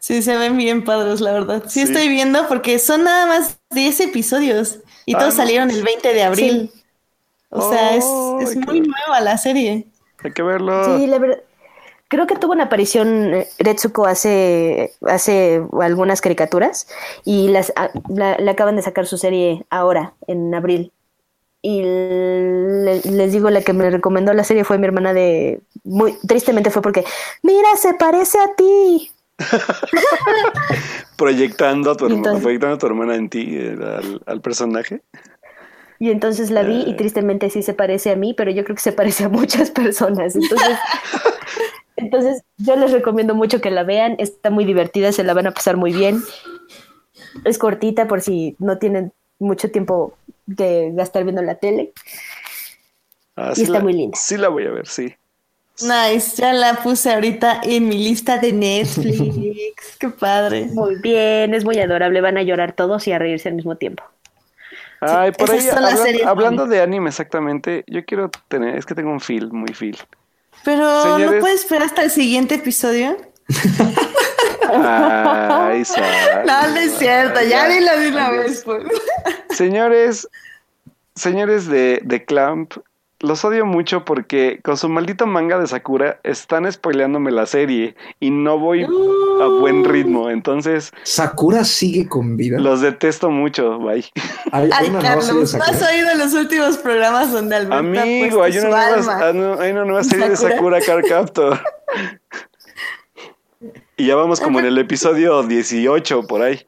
Sí, se ven bien padres, la verdad. Sí, estoy viendo porque son nada más 10 episodios y todos ah, salieron el 20 de abril. O sea, es, es muy nueva la serie. Hay que verlo. Sí, la verdad. Creo que tuvo una aparición eh, Retsuko hace, hace algunas caricaturas y las ah, le acaban de sacar su serie ahora, en abril. Y les digo, la que me recomendó la serie fue mi hermana de... Muy tristemente fue porque, mira, se parece a ti. proyectando, a tu hermana, proyectando a tu hermana en ti, eh, al, al personaje. Y entonces la vi y ah. tristemente sí se parece a mí, pero yo creo que se parece a muchas personas. Entonces, entonces yo les recomiendo mucho que la vean. Está muy divertida, se la van a pasar muy bien. Es cortita por si no tienen mucho tiempo que gastar viendo la tele. Ah, y está muy linda. Sí la voy a ver, sí. Nice, ya la puse ahorita en mi lista de Netflix. Qué padre. Muy bien, es muy adorable. Van a llorar todos y a reírse al mismo tiempo. Ay, por ahí, hablando de anime exactamente, yo quiero tener, es que tengo un feel, muy feel. Pero, ¿no puedes esperar hasta el siguiente episodio? Ay, no, no es cierto, ya dilo de una vez. Pues. Señores, señores de, de Clamp, los odio mucho porque con su maldito manga de Sakura están spoileándome la serie y no voy a buen ritmo. Entonces. Sakura sigue con vida. Los detesto mucho, bye. Ay, Carlos, ¿no has oído los últimos programas donde Alberto Amigo, hay una, nueva, hay una nueva serie de Sakura Car Captor. Y ya vamos como en el episodio 18 por ahí.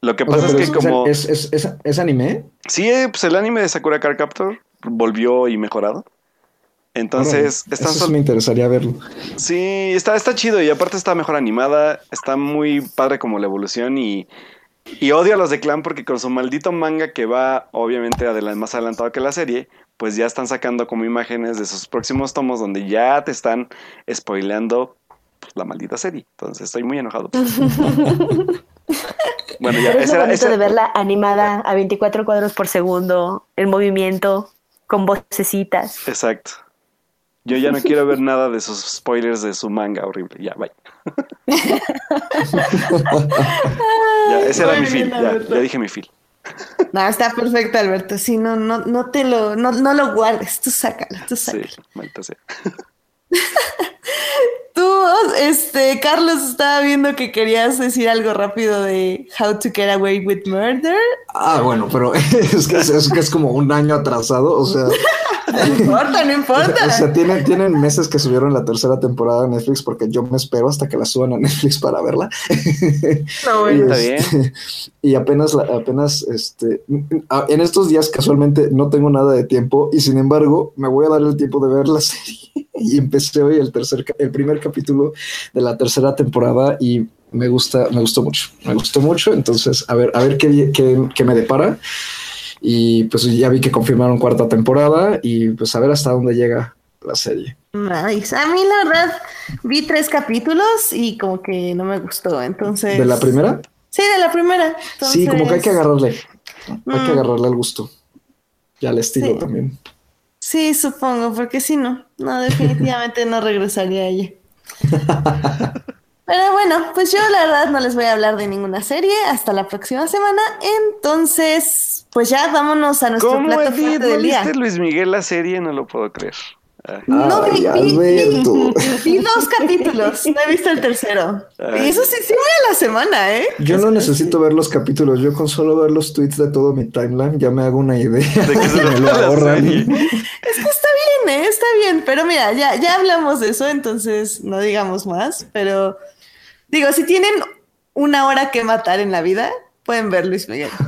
Lo que pasa es que como... ¿Es, es, es, anime? Sí, pues el anime de Sakura Car Captor volvió y mejorado. Entonces, eso me interesaría verlo. Sí, está, está chido y aparte está mejor animada, está muy padre como la evolución y, y odio a los de Clan porque con su maldito manga que va obviamente más adelantado que la serie, pues ya están sacando como imágenes de sus próximos tomos donde ya te están spoileando la maldita serie. Entonces estoy muy enojado. bueno, ya. es bonito de verla animada a 24 cuadros por segundo, el movimiento con vocecitas. Exacto. Yo ya no quiero ver nada de esos spoilers de su manga horrible. Ya, bye. ya, ese era mi feel. Ya, dije mi feel. No, está perfecto, Alberto. Sí, no, no, no te lo, no, no lo guardes. Tú sácalo, tú sácalo. Sí, maldita sea. Tú, este, Carlos estaba viendo que querías decir algo rápido de How to Get Away with Murder. Ah, bueno, pero es que es, que es como un año atrasado, o sea. no importa, no importa. O sea, tienen, tienen meses que subieron la tercera temporada de Netflix porque yo me espero hasta que la suban a Netflix para verla. No, está bien. Este, y apenas, apenas, este, en estos días casualmente no tengo nada de tiempo y sin embargo me voy a dar el tiempo de ver la serie y empecé hoy el tercer, el primer capítulo de la tercera temporada y me gusta, me gustó mucho, me gustó mucho. Entonces, a ver, a ver qué, qué, me depara. Y pues ya vi que confirmaron cuarta temporada y pues a ver hasta dónde llega la serie. Nice. A mí la verdad vi tres capítulos y como que no me gustó. Entonces. ¿De la primera? Sí, de la primera. Sí, como que hay que agarrarle. Hay que mm. agarrarle al gusto. Y al estilo también. Sí, supongo, porque si no, no, definitivamente no regresaría allí. Pero bueno, pues yo la verdad no les voy a hablar de ninguna serie hasta la próxima semana. Entonces, pues ya vámonos a nuestro ¿Cómo plato Edith? fuerte ¿No del día. viste Luis Miguel la serie? No lo puedo creer. No Ay, vi, vi- Alberto. vi dos capítulos, no he visto el tercero. Ay. Y eso sí, sí voy a la semana, ¿eh? Yo no necesito ver los capítulos, yo con solo ver los tweets de todo mi timeline ya me hago una idea ¿De qué se me lo ahorran. Es que está ¿eh? Está bien. Pero mira, ya, ya hablamos de eso, entonces no digamos más. Pero digo, si tienen una hora que matar en la vida, pueden ver Luis Miguel.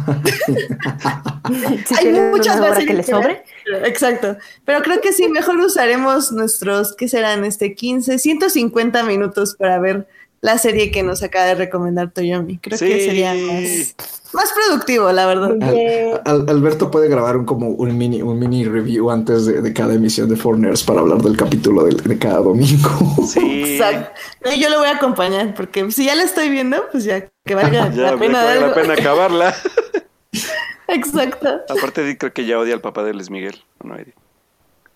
Si Hay muchas una hora que les sobre. Exacto. Pero creo que sí, mejor usaremos nuestros, ¿qué serán? Este 15, 150 minutos para ver la serie que nos acaba de recomendar Toyomi. Creo que sería más, más productivo, la verdad. Al- Al- Alberto puede grabar un, como un mini, un mini review antes de, de cada emisión de Foreigners para hablar del capítulo de, de cada domingo. Sí. Exacto. No, Yo lo voy a acompañar porque si ya la estoy viendo, pues ya que valga Ya, la pena. vale la pena acabarla. Exacto. Aparte, Edith creo que ya odia al papá de Luis Miguel. ¿o no, Edith?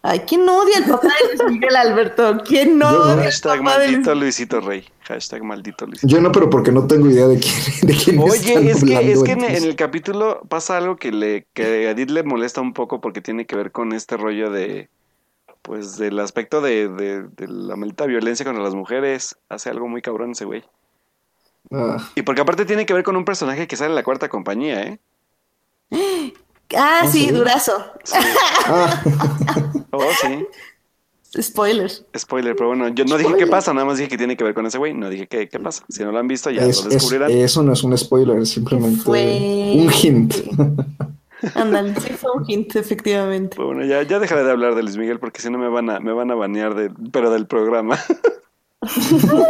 Ay, ¿quién odia al papá de Luis Miguel Alberto? ¿Quién no Yo Hashtag papá de Luis maldito Luisito Rey. Hashtag maldito Luisito. Yo no, pero porque no tengo idea de quién, de quién están Oye, es que, es que en, el capítulo pasa algo que le que a Edith le molesta un poco porque tiene que ver con este rollo de pues del aspecto de, de, de la maldita violencia contra las mujeres. Hace algo muy cabrón ese güey. Ah, Y porque aparte tiene que ver con un personaje que sale en la cuarta compañía, ¿eh? Ah, sí, sí? durazo. ah, Oh, sí. Spoiler. Spoiler, pero bueno, yo no dije qué pasa, nada más dije que tiene que ver con ese güey. No dije qué, qué pasa. Si no lo han visto, ya es- lo es- descubrirán. eso no es un spoiler, es simplemente Fue- un hint. Ándale, sí fue un hint, efectivamente. Pero bueno, ya, ya dejaré de hablar de Luis Miguel porque si no me van a, me van a banear de, pero del programa. No,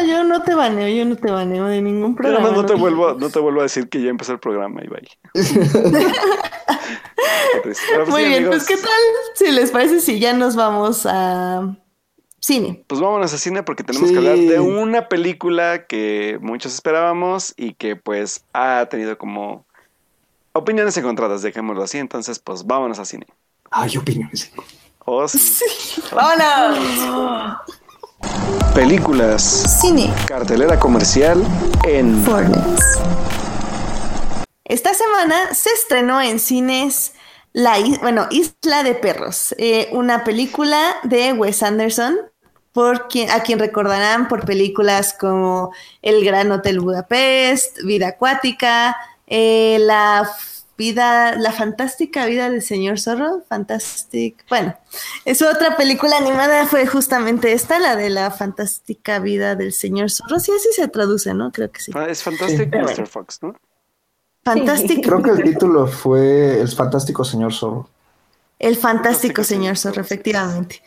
no, yo no te baneo, yo no te baneo de ningún programa. no, no te no. vuelvo, no te vuelvo a decir que ya empezó el programa y bye. Pues, Muy sí, bien, amigos, pues ¿qué tal si les parece si ya nos vamos a cine? Pues vámonos a cine porque tenemos Sí. que hablar de una película que muchos esperábamos y que pues ha tenido como opiniones encontradas, dejémoslo así. Entonces, pues vámonos a cine. Ay, opiniones. Oh, sí. ¡Vámonos! Películas, Cine. cartelera comercial en. Esta semana se estrenó en cines la bueno, Isla de Perros, eh, una película de Wes Anderson, por quien, a quien recordarán por películas como El Gran Hotel Budapest, Vida Acuática, eh, La vida, La Fantástica Vida del Señor Zorro, Fantastic, bueno, es otra película animada, fue justamente esta, la de La Fantástica Vida del Señor Zorro, sí, así se traduce, ¿no? Creo que sí. Ah, Es Fantastic Pero Mr. bueno. Fox, ¿no? Fantástico. Creo que el título fue El fantástico señor Zorro. El fantástico Fantástico señor Señor Zorro, sí. efectivamente.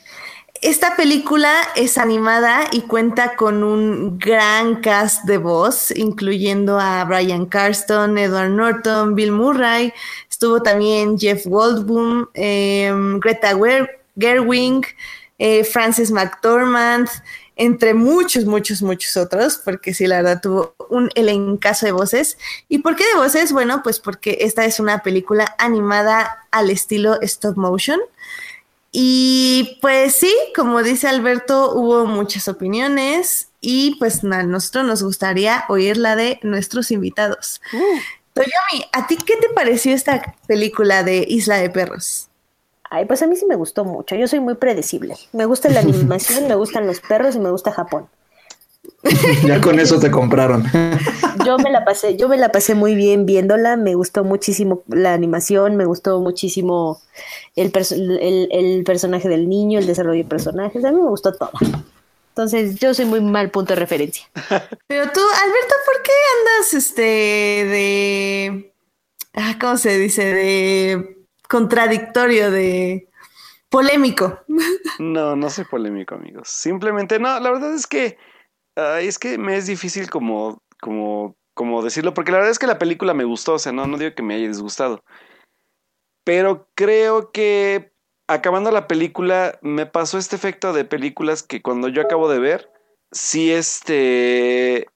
Esta película es animada y cuenta con un gran cast de voz, incluyendo a Brian Carston, Edward Norton, Bill Murray, estuvo también Jeff Goldblum, em, Greta Gerwig, eh, Frances McDormand, entre muchos, muchos, muchos otros, porque sí, la verdad tuvo un elencazo de voces. ¿Y por qué de voces? Bueno, pues porque esta es una película animada al estilo stop motion. Y pues sí, como dice Alberto, hubo muchas opiniones y pues a nosotros nos gustaría oír la de nuestros invitados. Toyomi, ¿a ti qué te pareció esta película de Isla de Perros? Ay, pues a mí sí me gustó mucho. Yo soy muy predecible. Me gusta la animación, me gustan los perros y me gusta Japón. Ya con eso te compraron. Yo me la pasé, yo me la pasé muy bien viéndola. Me gustó muchísimo la animación, me gustó muchísimo el, perso- el, el personaje del niño, el desarrollo de personajes. A mí me gustó todo. Entonces, yo soy muy mal punto de referencia. Pero tú, Alberto, ¿por qué andas este de ah, ¿cómo se dice? de contradictorio, de polémico. No, no soy polémico, amigos. Simplemente, no, la verdad es que es que me es difícil como, como, como decirlo, porque la verdad es que la película me gustó, o sea, no, no digo que me haya disgustado. Pero creo que acabando la película me pasó este efecto de películas que cuando yo acabo de ver, sí este,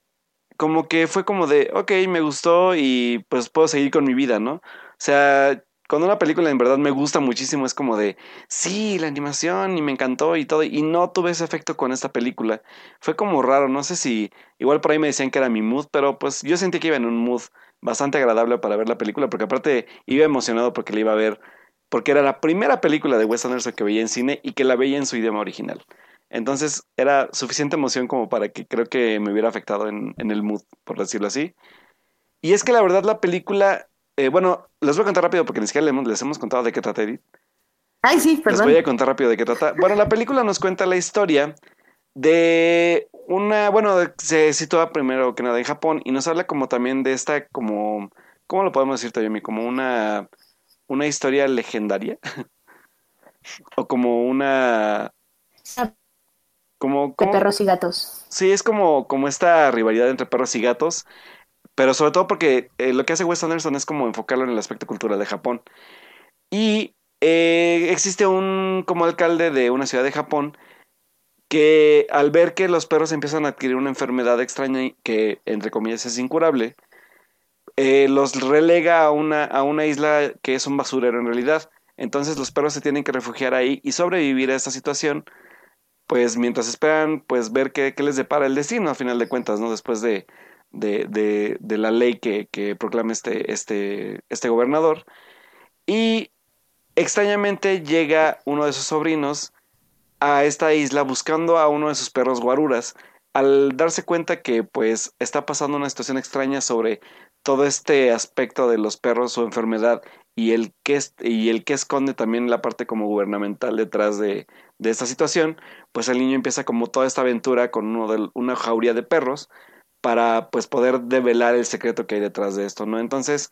como que fue como de, ok, me gustó y pues puedo seguir con mi vida, ¿no? O sea, cuando una película en verdad me gusta muchísimo, es como de, sí, la animación y me encantó y todo, y no tuve ese efecto con esta película. Fue como raro, no sé si, igual por ahí me decían que era mi mood, pero pues yo sentí que iba en un mood bastante agradable para ver la película, porque aparte iba emocionado porque la iba a ver, porque era la primera película de Wes Anderson que veía en cine y que la veía en su idioma original. Entonces era suficiente emoción como para que creo que me hubiera afectado en, el mood, por decirlo así. Y es que la verdad la película, eh, bueno, les voy a contar rápido porque ni siquiera les hemos contado de qué trata Edith. Ay, sí, perdón. Les voy a contar rápido de qué trata. Bueno, la película nos cuenta la historia de una, bueno, se sitúa primero que nada en Japón y nos habla como también de esta, como, ¿cómo lo podemos decir, Toyomi? Como una, una historia legendaria. o como una... Como, como, de perros y gatos. Sí, es como, como esta rivalidad entre perros y gatos, pero sobre todo porque eh, lo que hace Wes Anderson es como enfocarlo en el aspecto cultural de Japón. Y eh, existe un como alcalde de una ciudad de Japón que al ver que los perros empiezan a adquirir una enfermedad extraña que entre comillas es incurable, eh, los relega a una, a una isla que es un basurero en realidad. Entonces los perros se tienen que refugiar ahí y sobrevivir a esta situación pues mientras esperan pues ver qué, les depara el destino a final de cuentas, ¿no? Después de, de, de, la ley que, que proclama este, este, este gobernador. Y extrañamente llega uno de sus sobrinos a esta isla buscando a uno de sus perros guaruras al darse cuenta que pues está pasando una situación extraña sobre todo este aspecto de los perros, su enfermedad y el que, y el que esconde también la parte como gubernamental detrás de, de esta situación, pues el niño empieza como toda esta aventura con uno de, una jauría de perros para pues poder develar el secreto que hay detrás de esto, ¿no? Entonces,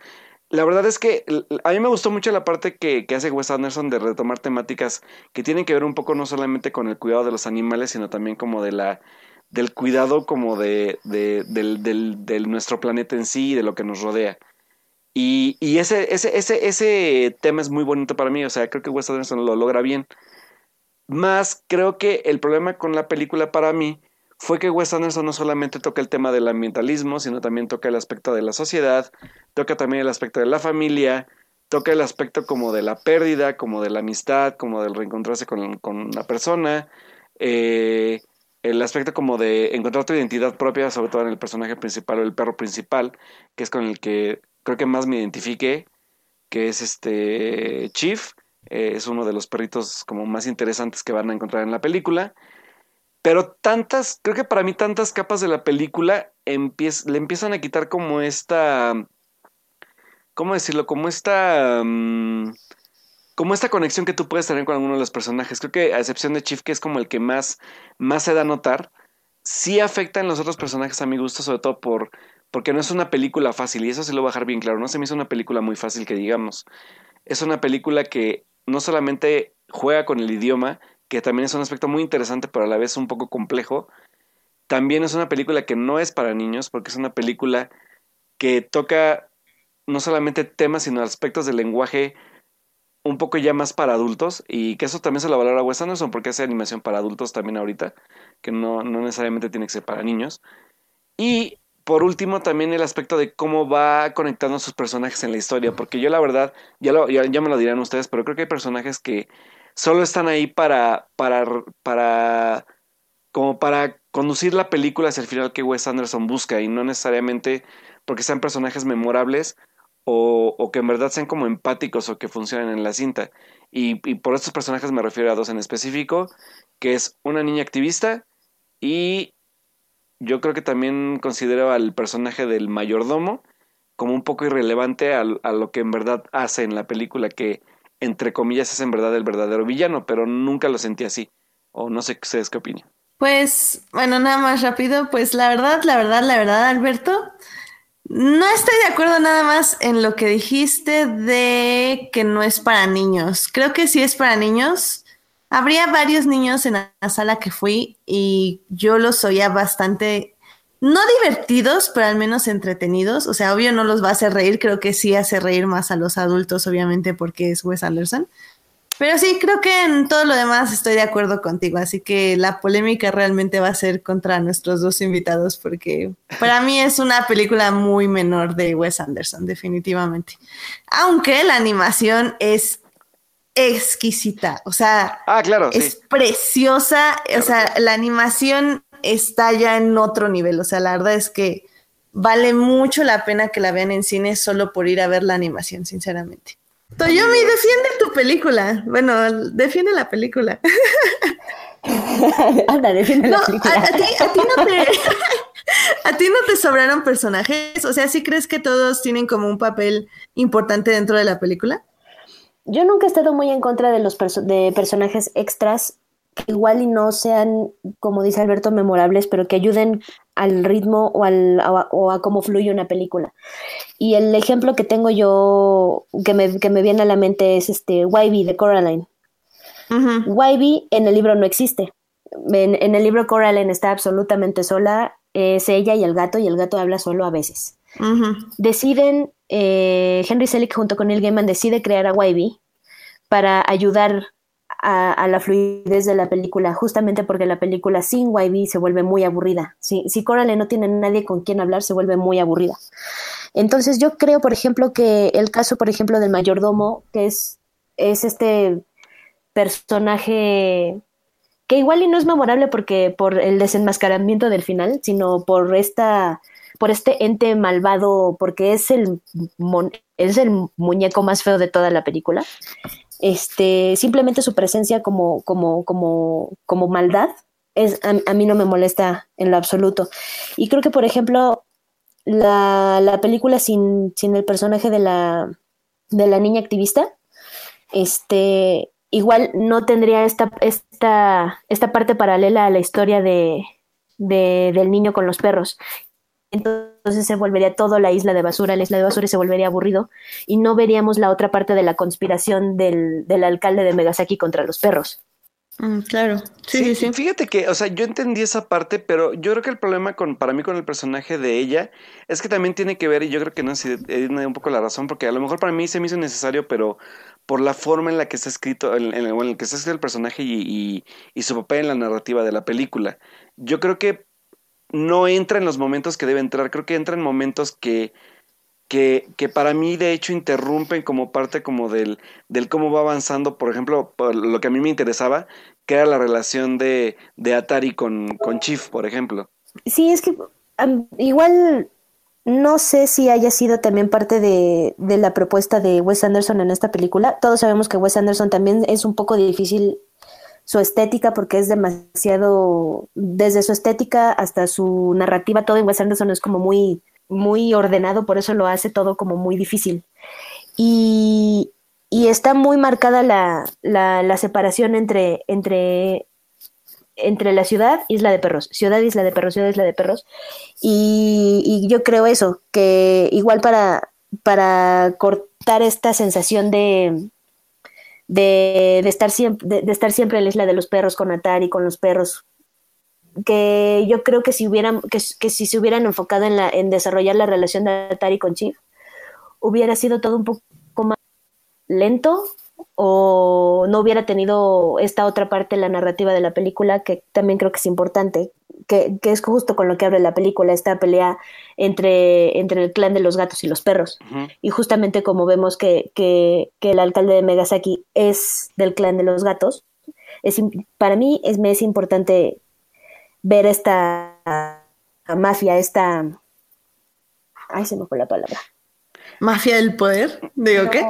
la verdad es que a mí me gustó mucho la parte que, que, hace Wes Anderson de retomar temáticas que tienen que ver un poco no solamente con el cuidado de los animales, sino también como de la del cuidado como de, de del, del, del, nuestro planeta en sí y de lo que nos rodea. Y, y ese, ese, ese, ese tema es muy bonito para mí, o sea, creo que Wes Anderson lo logra bien. Más creo que el problema con la película para mí fue que Wes Anderson no solamente toca el tema del ambientalismo, sino también toca el aspecto de la sociedad, toca también el aspecto de la familia, toca el aspecto como de la pérdida, como de la amistad, como del reencontrarse con, con la persona, eh, el aspecto como de encontrar tu identidad propia, sobre todo en el personaje principal o el perro principal, que es con el que creo que más me identifique, que es este Chief, eh, es uno de los perritos como más interesantes que van a encontrar en la película. Pero tantas, creo que para mí tantas capas de la película le empiezan a quitar como esta, ¿cómo decirlo? Como esta... Mm, como esta conexión que tú puedes tener con alguno de los personajes. Creo que a excepción de Chief, que es como el que más, más se da a notar, sí afecta en los otros personajes a mi gusto, sobre todo por, porque no es una película fácil, y eso sí lo voy a dejar bien claro, no se me hizo una película muy fácil que digamos. Es una película que no solamente juega con el idioma, que también es un aspecto muy interesante, pero a la vez un poco complejo, también es una película que no es para niños, porque es una película que toca no solamente temas, sino aspectos del lenguaje un poco ya más para adultos y que eso también se lo valora Wes Anderson porque hace animación para adultos también ahorita, que no, no necesariamente tiene que ser para niños. Y por último también el aspecto de cómo va conectando a sus personajes en la historia, porque yo la verdad, ya, lo, ya, me lo dirán ustedes, pero creo que hay personajes que solo están ahí para, para, para, como para conducir la película hacia el final que Wes Anderson busca y no necesariamente porque sean personajes memorables o, que en verdad sean como empáticos o que funcionen en la cinta. Y, por estos personajes me refiero a dos en específico, que es una niña activista y yo creo que también considero al personaje del mayordomo como un poco irrelevante a, lo que en verdad hace en la película, que entre comillas es en verdad el verdadero villano, pero nunca lo sentí así. O no sé ustedes qué opinan. Pues, bueno, nada más rápido, pues la verdad, la verdad, la verdad, Alberto, no estoy de acuerdo nada más en lo que dijiste de que no es para niños. Creo que sí es para niños. Habría varios niños en la sala que fui y yo los oía bastante, no divertidos, pero al menos entretenidos. O sea, obvio no los va a hacer reír, creo que sí hace reír más a los adultos, obviamente, porque es Wes Anderson. Pero sí, creo que en todo lo demás estoy de acuerdo contigo, así que la polémica realmente va a ser contra nuestros dos invitados, porque para mí es una película muy menor de Wes Anderson, definitivamente. Aunque la animación es exquisita, o sea, ah, claro, es preciosa, o sea, la animación está ya en otro nivel, o sea, la verdad es que vale mucho la pena que la vean en cine solo por ir a ver la animación, sinceramente. Toyomi, defiende tu película. Bueno, defiende la película. Anda, defiende la película. A, ti, no te, a ti no te sobraron personajes. O sea, ¿sí crees que todos tienen como un papel importante dentro de la película? Yo nunca he estado muy en contra de los de personajes extras igual y no sean, como dice Alberto, memorables, pero que ayuden al ritmo o, al, o, a, cómo fluye una película. Y el ejemplo que tengo yo, que me, que me viene a la mente, es este Wybie de Coraline. Uh en el libro no existe. En, el libro Coraline está absolutamente sola, es ella y el gato, y el gato habla solo a veces. Deciden, eh, Henry Selick junto con Neil Gaiman decide crear a Wybie para ayudar a, la fluidez de la película, justamente porque la película sin YB se vuelve muy aburrida. Si, si no tiene nadie con quien hablar, se vuelve muy aburrida. Entonces yo creo, por ejemplo, que el caso, por ejemplo, del mayordomo, que es, es este personaje que igual y no es memorable porque por el desenmascaramiento del final, sino por esta por este ente malvado, porque es el, es el muñeco más feo de toda la película este, simplemente su presencia como, como, como, como maldad es, a, mí no me molesta en lo absoluto. Y creo que, por ejemplo, la, la película sin, sin, el personaje de la, de la niña activista, este, igual no tendría esta, esta, esta parte paralela a la historia de, de, del niño con los perros entonces se volvería todo la isla de basura, la isla de basura y se volvería aburrido y no veríamos la otra parte de la conspiración del, del alcalde de Megasaki contra los perros. Mm, claro, sí, sí, sí, Fíjate que, o sea, yo entendí esa parte, pero yo creo que el problema con, para mí con el personaje de ella es que también tiene que ver, y yo creo que no sé, un poco la razón, porque a lo mejor para mí se me hizo necesario, pero por la forma en la que está escrito, en, en, el que está escrito el personaje y, y, y su papel en la narrativa de la película. Yo creo que no entra en los momentos que debe entrar, creo que entra en momentos que, que, que para mí de hecho interrumpen como parte como del, del cómo va avanzando, por ejemplo, por lo que a mí me interesaba, que era la relación de, de Atari con, con Chief, por ejemplo. Sí, es que igual no sé si haya sido también parte de, de, la propuesta de Wes Anderson en esta película. Todos sabemos que Wes Anderson también es un poco difícil su estética porque es demasiado, desde su estética hasta su narrativa, todo en Wes Anderson es como muy, muy ordenado, por eso lo hace todo como muy difícil. Y, y está muy marcada la, la, la, separación entre, entre, entre la ciudad, Isla de Perros, ciudad, Isla de Perros, ciudad, Isla de Perros. Y, y yo creo eso, que igual para, para cortar esta sensación de, de, estar siempre, de, estar siempre en la isla de los perros con Atari, con los perros, que yo creo que si hubieran, que, si se hubieran enfocado en, la, en desarrollar la relación de Atari con Chief, hubiera sido todo un poco más lento o no hubiera tenido esta otra parte de la narrativa de la película que también creo que es importante, que, es justo con lo que abre la película, esta pelea entre, entre el clan de los gatos y los perros. Y justamente como vemos que, que, el alcalde de Megasaki es del clan de los gatos, es, para mí es, me es importante ver esta mafia, esta... Ay, se me fue la palabra. ¿Mafia del poder? ¿Digo qué?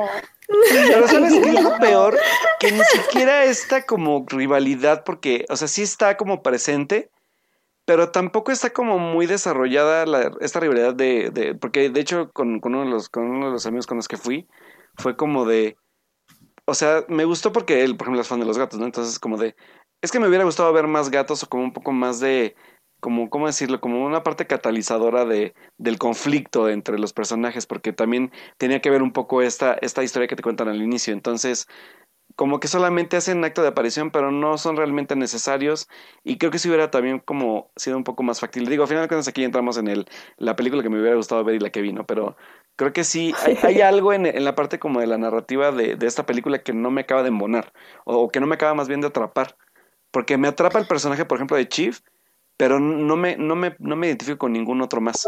Pero ¿sabes qué es lo peor? Que ni siquiera está como rivalidad, porque, o sea, sí está como presente, pero tampoco está como muy desarrollada la, esta rivalidad de, porque de hecho con, con, uno de los, con uno de los amigos con los que fui, fue como de, o sea, me gustó porque él, por ejemplo, es fan de los gatos, ¿no? Entonces como de, es que me hubiera gustado ver más gatos o como un poco más de, como, ¿cómo decirlo? Como una parte catalizadora de, del conflicto entre los personajes, porque también tenía que ver un poco esta, esta historia que te cuentan al inicio. Entonces, como que solamente hacen acto de aparición, pero no son realmente necesarios. Y creo que si hubiera también como sido un poco más factible. Digo, al final de cuentas aquí entramos en el, la película que me hubiera gustado ver y la que vino, pero Creo que sí, hay, algo en, la parte como de la narrativa de, esta película que no me acaba de embonar, o que no me acaba más bien de atrapar. Porque me atrapa el personaje, por ejemplo, de Chief, pero no me, no me, no me identifico con ningún otro más.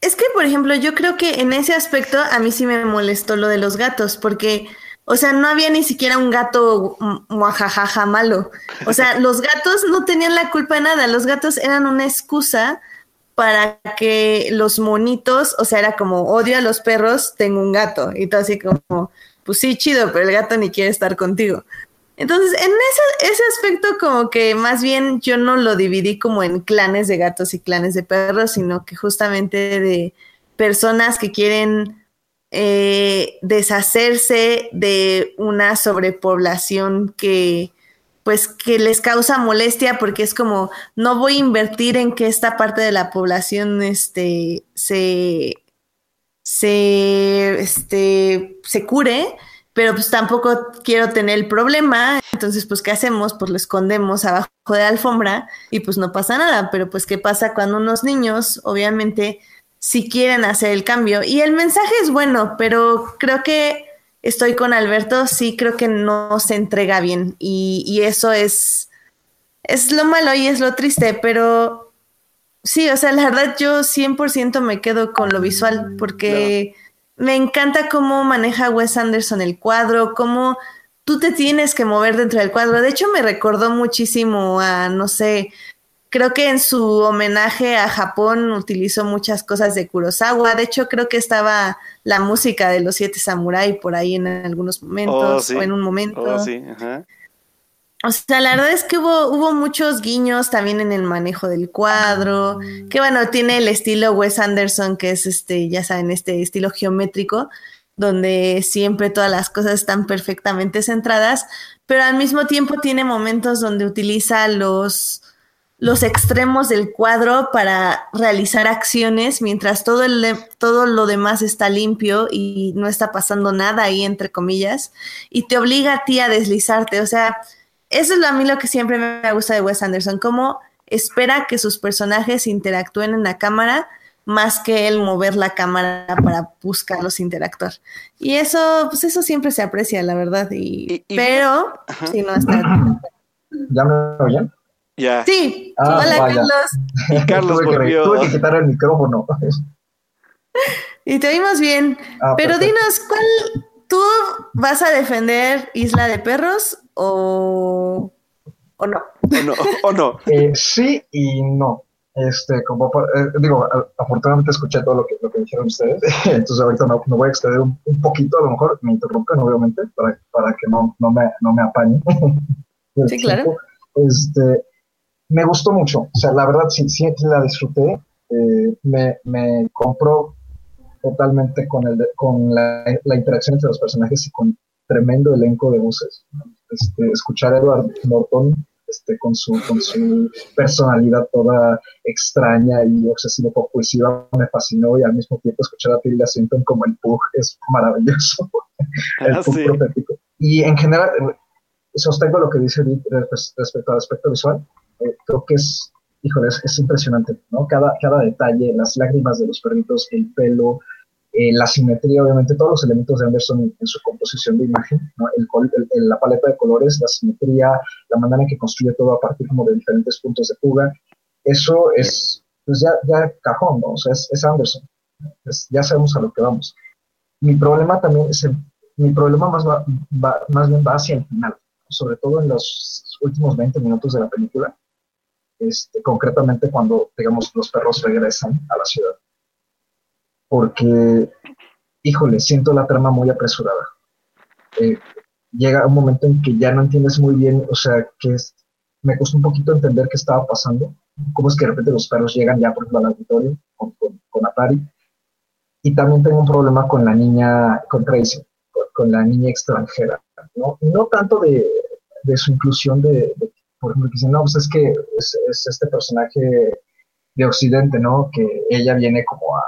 Es que, por ejemplo, yo creo que en ese aspecto a mí sí me molestó lo de los gatos, porque, o sea, no había ni siquiera un gato muajajaja malo. O sea, los gatos no tenían la culpa de nada, los gatos eran una excusa para que los monitos, o sea, era como odio a los perros, tengo un gato. Y todo así como, pues sí, chido, pero el gato ni quiere estar contigo. Entonces, en ese, ese aspecto, como que más bien yo no lo dividí como en clanes de gatos y clanes de perros, sino que justamente de personas que quieren eh, deshacerse de una sobrepoblación que, pues que les causa molestia porque es como no voy a invertir en que esta parte de la población este se se este se cure pero pues tampoco quiero tener el problema, entonces pues ¿qué hacemos? Pues lo escondemos abajo de la alfombra y pues no pasa nada, pero pues ¿qué pasa cuando unos niños obviamente si quieren hacer el cambio? Y el mensaje es bueno, pero creo que estoy con Alberto, sí creo que no se entrega bien y, eso es, es lo malo y es lo triste, pero sí, o sea, la verdad yo 100% me quedo con lo visual porque me encanta cómo maneja Wes Anderson el cuadro, cómo tú te tienes que mover dentro del cuadro. De hecho, me recordó muchísimo a, no sé, Creo que en su homenaje a Japón utilizó muchas cosas de Kurosawa. De hecho, creo que estaba la música de los siete samurai por ahí en algunos momentos oh, o en un momento. Oh, sí. O sea, la verdad es que hubo, hubo muchos guiños también en el manejo del cuadro, que bueno, tiene el estilo Wes Anderson, que es este, ya saben, este estilo geométrico, donde siempre todas las cosas están perfectamente centradas, pero al mismo tiempo tiene momentos donde utiliza los, los extremos del cuadro para realizar acciones mientras todo, el, todo lo demás está limpio y no está pasando nada ahí, entre comillas, y te obliga a ti a deslizarte. O sea, eso es a mí lo que siempre me gusta de Wes Anderson, cómo espera que sus personajes interactúen en la cámara más que el mover la cámara para buscarlos interactuar. Y eso, pues eso siempre se aprecia, la verdad. Y, pero, si no está. ¿Ya me oyen? Ya. Sí. Ah, Hola, Carlos. Carlos tuve, que, quitar el micrófono. y te oímos bien. Ah, Pero dinos, ¿cuál tú vas a defender Isla de Perros o, o no? O no. Eh, sí y no. Este, como eh, digo, afortunadamente escuché todo lo que, lo que dijeron ustedes, entonces ahorita me, voy a extender un, poquito, a lo mejor me interrumpen, obviamente, para, para que no, no, me, no me apañen. sí, claro. Este, me gustó mucho, o sea, la verdad sí, sí la disfruté, eh, me, me compró totalmente con, el, con la, la, interacción entre los personajes y con tremendo elenco de voces. Este, escuchar a Edward Norton este, con, su, con su personalidad toda extraña y obsesivo compulsiva me fascinó y al mismo tiempo escuchar a Tilda Swinton como el Pug es maravilloso. el ah, Pug Y en general, sostengo lo que dice respecto al aspecto visual eh, creo que es, híjole, es, impresionante, ¿no? Cada, cada detalle, las lágrimas de los perritos, el pelo, eh, la simetría, obviamente, todos los elementos de Anderson en, su composición de imagen, ¿no? el, la paleta de colores, la simetría, la manera en que construye todo a partir como de diferentes puntos de fuga, eso es, pues ya, ya cajón, ¿no? O sea, es, Anderson, ya sabemos a lo que vamos. Mi problema también es el, mi problema más, va, más bien va hacia el final, sobre todo en los últimos 20 minutos de la película, este, concretamente cuando, digamos, los perros regresan a la ciudad. Porque, híjole, siento la trama muy apresurada. Eh, llega un momento en que ya no entiendes muy bien, o sea, que me costó un poquito entender qué estaba pasando, cómo es que de repente los perros llegan ya, por ejemplo, al auditorio con, con, Atari. Y también tengo un problema con la niña, con Tracy, con, la niña extranjera, ¿no? No tanto de, de su inclusión de, ejemplo, que dicen, no, pues es que es, este personaje de Occidente, ¿no? Que ella viene como a,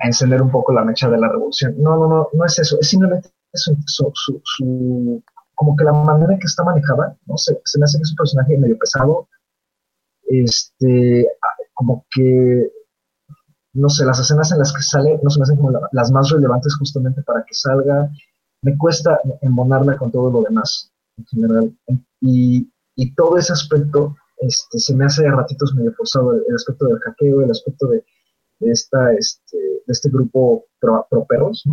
encender un poco la mecha de la revolución. No, no, no, no es eso, es simplemente su, su, como que la manera en que está manejada, no sé, se me hace que es un personaje medio pesado, este, como que no sé, las escenas en las que sale no se me hacen como las más relevantes justamente para que salga. Me cuesta embonarla con todo lo demás en general. Y, y todo ese aspecto este, se me hace a ratitos medio forzado, el, aspecto del hackeo, el aspecto de, esta, este, de este grupo pro, perros.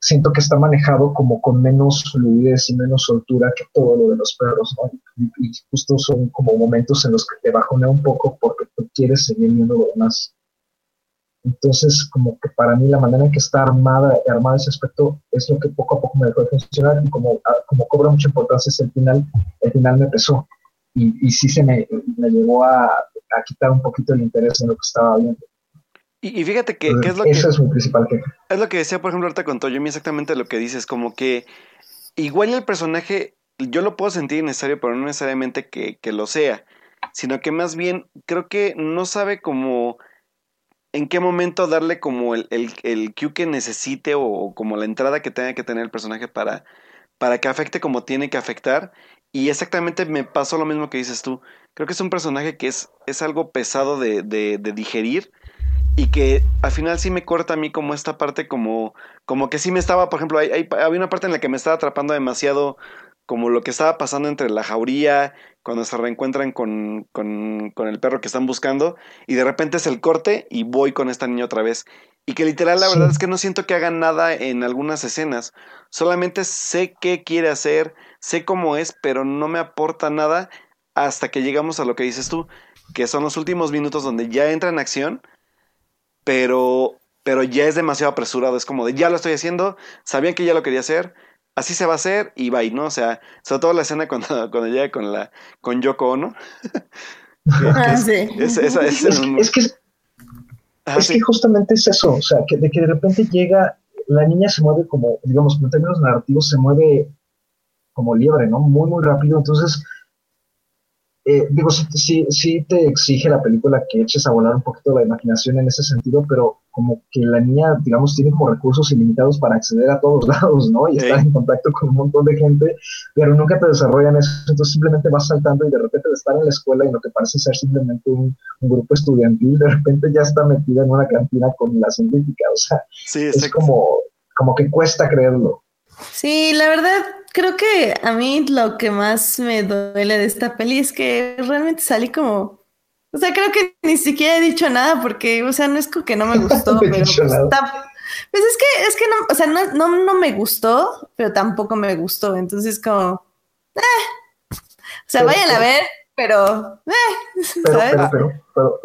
Siento que está manejado como con menos fluidez y menos soltura que todo lo de los perros, y, justo son como momentos en los que te bajonea un poco porque tú quieres seguir viendo lo demás. Entonces, como que para mí la manera en que está armada, armada ese aspecto es lo que poco a poco me dejó de funcionar y como, ah, como cobra mucha importancia es el final, el final me pesó. Y, y sí se me, me llevó a, a, quitar un poquito el interés en lo que estaba viendo. Y, fíjate que, es lo Eso es mi principal queja. Es lo que decía, por ejemplo, ahorita con Toyomi, exactamente lo que dices, como que igual el personaje, yo lo puedo sentir necesario, pero no necesariamente que, que lo sea, sino que más bien creo que no sabe cómo en qué momento darle como el, el, el cue que necesite o, como la entrada que tenga que tener el personaje para, para que afecte como tiene que afectar. Y exactamente me pasó lo mismo que dices tú. Creo que es un personaje que es, es algo pesado de, de, de digerir y que al final sí me corta a mí como esta parte como, como que sí me estaba, por ejemplo, hay, hay, había una parte en la que me estaba atrapando demasiado como lo que estaba pasando entre la jauría, cuando se reencuentran con, con, con, el perro que están buscando, y de repente es el corte y voy con esta niña otra vez. Y que literal la verdad es que no siento que hagan nada en algunas escenas, solamente sé qué quiere hacer, sé cómo es, pero no me aporta nada hasta que llegamos a lo que dices tú, que son los últimos minutos donde ya entra en acción, pero, pero ya es demasiado apresurado, es como de ya lo estoy haciendo, sabían que ya lo quería hacer, así se va a hacer y va y no, o sea, sobre todo la escena cuando, cuando llega con la con Yoko Ono. es, que es, que justamente es eso, o sea, que de que de repente llega, la niña se mueve como, digamos, en términos narrativos, se mueve como liebre, ¿no? Muy, muy rápido, entonces eh, digo, sí, sí, te exige la película que eches a volar un poquito la imaginación en ese sentido, pero como que la niña, digamos, tiene como recursos ilimitados para acceder a todos lados, ¿no? Y estar en contacto con un montón de gente, pero nunca te desarrollan eso, entonces simplemente vas saltando y de repente de estar en la escuela y lo que parece ser simplemente un, grupo estudiantil, de repente ya está metida en una cantina con la científica, o sea, es como, como que cuesta creerlo. Sí, la verdad, creo que a mí lo que más me duele de esta peli es que realmente salí como. O sea, creo que ni siquiera he dicho nada porque, o sea, no es como que no me gustó, pero pues, está, pues es que, es que no, o sea, no, no, no, me gustó, pero tampoco me gustó. Entonces, como, eh. O sea, vayan a ver, pero, eh, pero, pero, pero,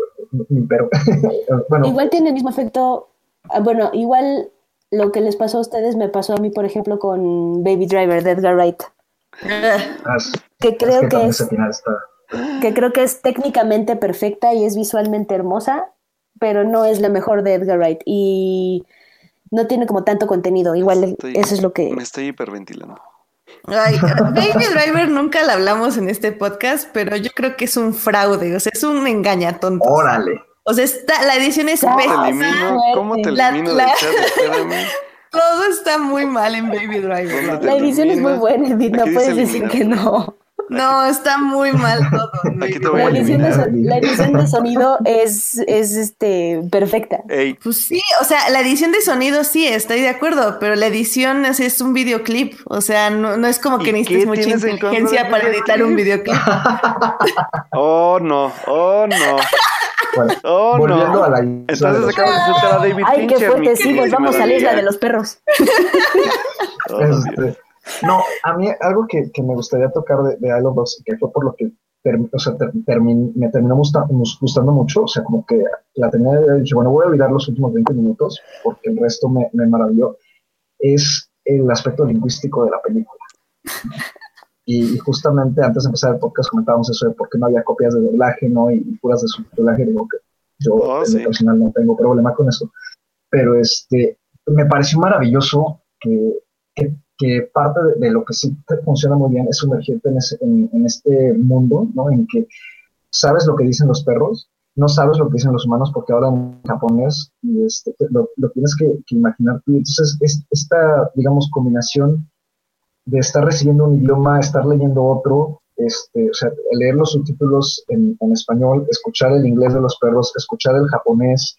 pero, bueno. Igual tiene el mismo efecto, ah, bueno, igual lo que les pasó a ustedes me pasó a mí, por ejemplo, con Baby Driver de Edgar Wright. Ah, que creo que, es, que creo que es técnicamente perfecta y es visualmente hermosa, pero no es la mejor de Edgar Wright y no tiene como tanto contenido. Igual eso es lo que me estoy hiperventilando. Baby Driver nunca la hablamos en este podcast, pero yo creo que es un fraude, o sea, es un engañatonto. Órale. O sea, está, la edición es ¿Cómo te elimino? ¿Cómo te elimino del chat? Todo está muy mal en Baby Driver. La edición es muy buena, Edith, no puedes decir que no. No, está muy mal todo. la, edición de, sonido es, es este, perfecta. Pues sí, o sea, la edición de sonido sí, estoy de acuerdo, pero la edición es, es un videoclip, o sea, no, no es como que necesites mucha inteligencia para editar un videoclip. oh, no, oh, no. oh, no. A la Entonces acabamos de escuchar a David Ay, qué fuerte, sí, nos vamos a la isla de los perros. este, no, a mí algo que, que me gustaría tocar de, de Isle of Dogs, que fue por lo que o sea, me terminó gustando mucho, o sea, como que la tenía de dicho, bueno, voy a olvidar los últimos 20 minutos porque el resto me, me maravilló, es el aspecto lingüístico de la película. Y, justamente antes de empezar el podcast comentábamos eso de por qué no había copias de doblaje, ¿no? Y, puras de subtitulaje, digo que yo oh, en personal no tengo problema con eso. Pero este, me pareció maravilloso que, que, parte de, lo que sí funciona muy bien es sumergirte en, en, este mundo, ¿no? En que sabes lo que dicen los perros, no sabes lo que dicen los humanos porque hablan japonés y este, lo, lo tienes que, que, imaginar. Entonces, es, esta, digamos, combinación de estar recibiendo un idioma, estar leyendo otro, este, o sea, leer los subtítulos en, en, español, escuchar el inglés de los perros, escuchar el japonés,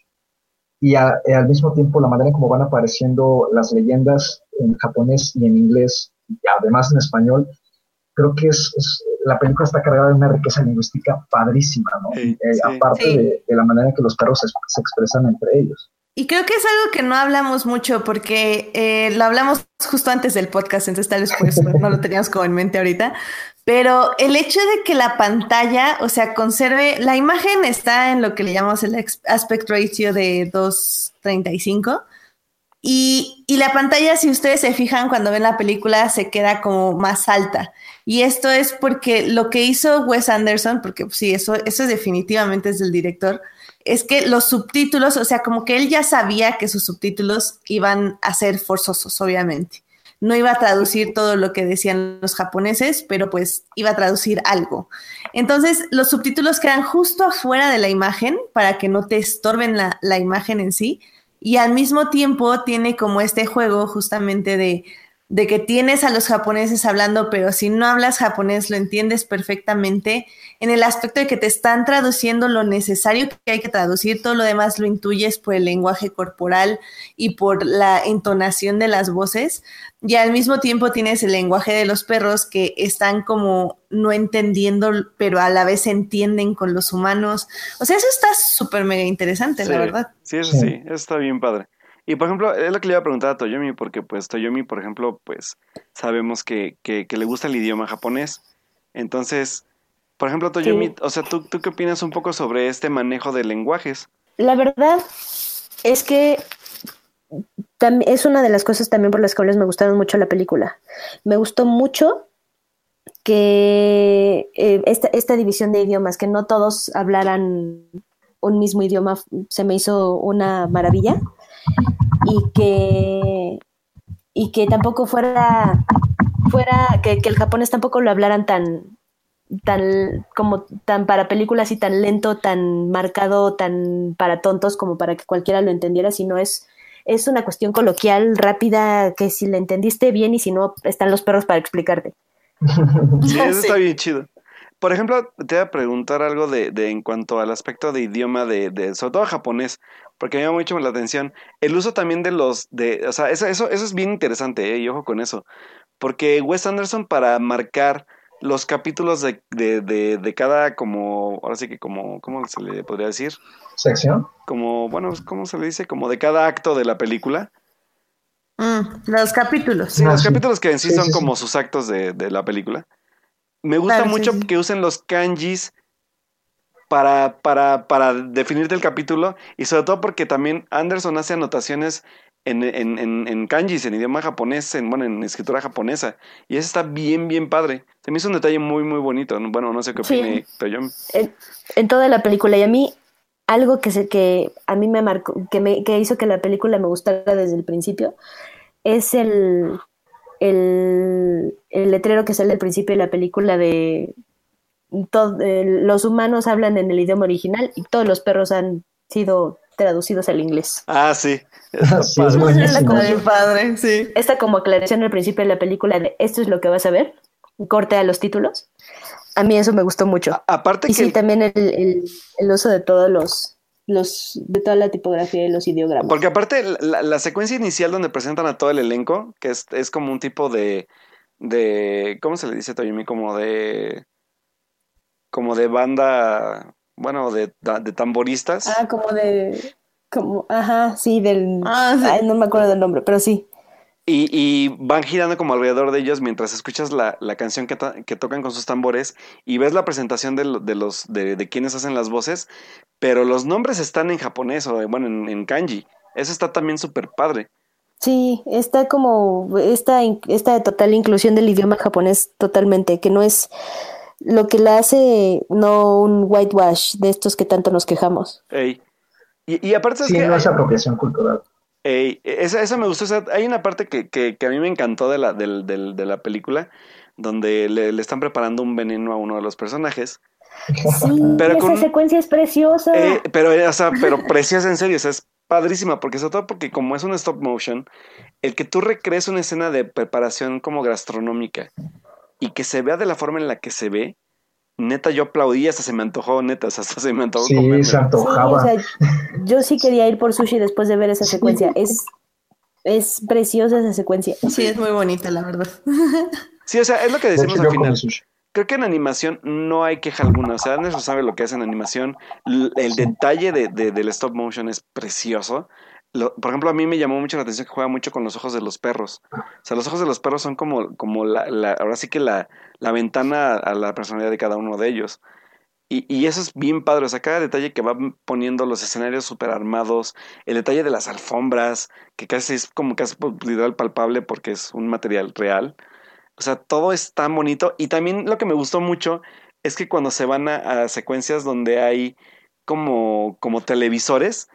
y al mismo tiempo la manera en cómo van apareciendo las leyendas en japonés y en inglés, y además en español, creo que es, la película está cargada de una riqueza lingüística padrísima, ¿no? Eh, aparte De, la manera en que los perros se, expresan entre ellos. Y creo que es algo que no hablamos mucho porque eh, lo hablamos justo antes del podcast, entonces tal vez pues no lo teníamos como en mente ahorita, pero el hecho de que la pantalla, o sea, conserve, la imagen está en lo que le llamamos el aspect ratio de 235 y, y la pantalla, si ustedes se fijan cuando ven la película, se queda como más alta. Y esto es porque lo que hizo Wes Anderson, porque sí, eso, eso definitivamente es del director, es que los subtítulos, o sea, como que él ya sabía que sus subtítulos iban a ser forzosos, obviamente. No iba a traducir todo lo que decían los japoneses, pero pues iba a traducir algo. Entonces, los subtítulos quedan justo afuera de la imagen para que no te estorben la, la imagen en sí. Y al mismo tiempo tiene como este juego justamente de de que tienes a los japoneses hablando, pero si no hablas japonés lo entiendes perfectamente, en el aspecto de que te están traduciendo lo necesario que hay que traducir, todo lo demás lo intuyes por el lenguaje corporal y por la entonación de las voces, y al mismo tiempo tienes el lenguaje de los perros que están como no entendiendo, pero a la vez entienden con los humanos. O sea, eso está súper mega interesante, la verdad. Sí, eso sí, eso está bien padre. Y por ejemplo, es lo que le iba a preguntar a Toyomi, porque pues Toyomi, por ejemplo, pues sabemos que, que, le gusta el idioma japonés. Entonces, por ejemplo, Toyomi, o sea, ¿tú, ¿tú qué opinas un poco sobre este manejo de lenguajes? La verdad es que es una de las cosas también por las cuales me gustaron mucho la película. Me gustó mucho que eh, esta, esta división de idiomas, que no todos hablaran un mismo idioma, se me hizo una maravilla y que, y que tampoco fuera, fuera que, el japonés tampoco lo hablaran tan, tan como tan para películas y tan lento, tan marcado, tan para tontos como para que cualquiera lo entendiera, sino es es una cuestión coloquial, rápida, que si la entendiste bien y si no, están los perros para explicarte. Sí, eso está bien chido. Por ejemplo, te voy a preguntar algo de, de en cuanto al aspecto de idioma de, de sobre todo japonés porque me llama mucho la atención. El uso también de los, de, o sea, eso, eso, eso es bien interesante, ¿eh? y ojo con eso, porque Wes Anderson para marcar los capítulos de, de, de, cada como, ahora sí que como, ¿cómo se le podría decir? Sección. Como, bueno, ¿cómo se le dice? Como de cada acto de la película. Mm, los capítulos. Sí, los capítulos que en sí, son como sus actos de, de, la película. Me gusta mucho que usen los kanjis para, para, para definirte el capítulo y sobre todo porque también Anderson hace anotaciones en, en, en, en, kanjis, en idioma japonés, en, bueno, en escritura japonesa. Y eso está bien, bien padre. Se me hizo un detalle muy, muy bonito. Bueno, no sé qué opine En, en, toda la película. Y a mí, algo que, se, que a mí me marcó, que, me, que hizo que la película me gustara desde el principio, es el, el, el letrero que sale al principio de la película de eh, los humanos hablan en el idioma original y todos los perros han sido traducidos al inglés. Ah, sí. sí es muy padre, sí. Esta como aclaración al principio de la película de esto es lo que vas a ver, corte a los títulos. A mí eso me gustó mucho. aparte y sí, también el, uso de todos los, los, de toda la tipografía y los ideogramas. Porque aparte la, secuencia inicial donde presentan a todo el elenco, que es, es como un tipo de, de, ¿cómo se le dice Toyomi? Como de como de banda, bueno, de, de tamboristas. Ah, como de, como, ajá, sí, del, ah, no me acuerdo del nombre, pero sí. Y, y, van girando como alrededor de ellos mientras escuchas la, la canción que, que, tocan con sus tambores y ves la presentación de, de los de, de, quienes hacen las voces, pero los nombres están en japonés o bueno, en, en kanji. Eso está también súper padre. Sí, está como esta, esta total inclusión del idioma japonés totalmente, que no es lo que le hace no un whitewash de estos que tanto nos quejamos. Y, y, aparte sí, no es apropiación cultural. Ey, esa, me gustó. hay una parte que, que, a mí me encantó de la, de, de la película, donde le, están preparando un veneno a uno de los personajes. Sí, pero esa secuencia es preciosa. Eh, pero, o sea, pero preciosa en serio, o sea, es padrísima, porque sobre todo porque como es un stop motion, el que tú recrees una escena de preparación como gastronómica y que se vea de la forma en la que se ve, neta yo aplaudí, hasta se me antojó, neta, hasta se me antojó Sí, comerme. se antojaba. Sí, o sea, yo sí quería ir por sushi después de ver esa secuencia. Es, es preciosa esa secuencia. Sí, es muy bonita, la verdad. Sí, o sea, es lo que De decimos al final. Creo que en animación no hay queja alguna. O sea, Anderson sabe lo que hace en animación. El detalle de, de- del stop motion es precioso. Lo- por ejemplo, a mí me llamó mucho la atención que juega mucho con los ojos de los perros. O sea, los ojos de los perros son como, como la, la- ahora sí que la, la ventana a la personalidad de cada uno de ellos. Y, y eso es bien padre. O sea, cada detalle que va poniendo los escenarios súper armados, el detalle de las alfombras, que casi es como casi literal palpable porque es un material real. O sea, todo es tan bonito. Y también lo que me gustó mucho es que cuando se van a, a secuencias donde hay como, como televisores,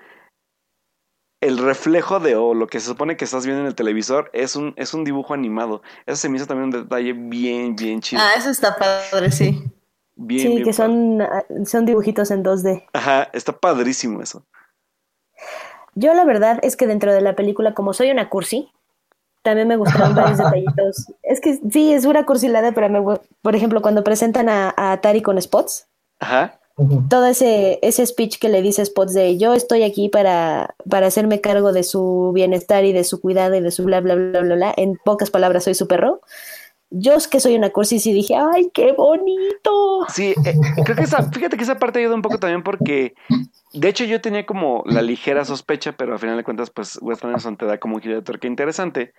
el reflejo de o lo que se supone que estás viendo en el televisor es un, es un dibujo animado. Eso se me hizo también un detalle bien, bien chido. Ah, eso está padre, sí. bien, Sí, bien que son, ah, son dibujitos en 2D. Ajá, está padrísimo eso. Yo la verdad es que dentro de la película, como soy una cursi, también me gustaron varios detallitos. Es que sí, es una cursilada, pero me, por ejemplo, cuando presentan a, a Atari con Spots, Ajá. Todo ese, ese speech que le dice Spots de yo estoy aquí para, para hacerme cargo de su bienestar y de su cuidado y de su bla, bla, bla, bla, bla. En pocas palabras, soy su perro. Yo es que soy una cursi, sí dije, ¡ay, qué bonito! Sí, eh, creo que esa, fíjate que esa parte ayuda un poco también porque, de hecho, yo tenía como la ligera sospecha, pero al final de cuentas, pues Wes Anderson te da como un giro de tuerca interesante,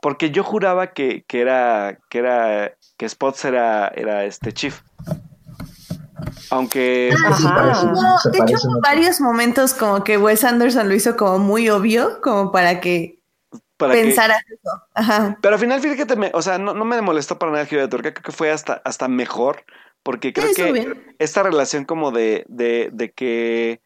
porque yo juraba que, que era, que era, que Spots era, era este Chief. Aunque, Sí, Ajá. parece- No, se de hecho, varios momentos como que Wes Anderson lo hizo como muy obvio, como para que para que, pensaras eso. Ajá. pero al final, fíjate, me, o sea, no, no me molestó para nada el giro de tuerca, creo que fue hasta, hasta mejor, porque creo Sí, que bien. esta relación como de, de, de que...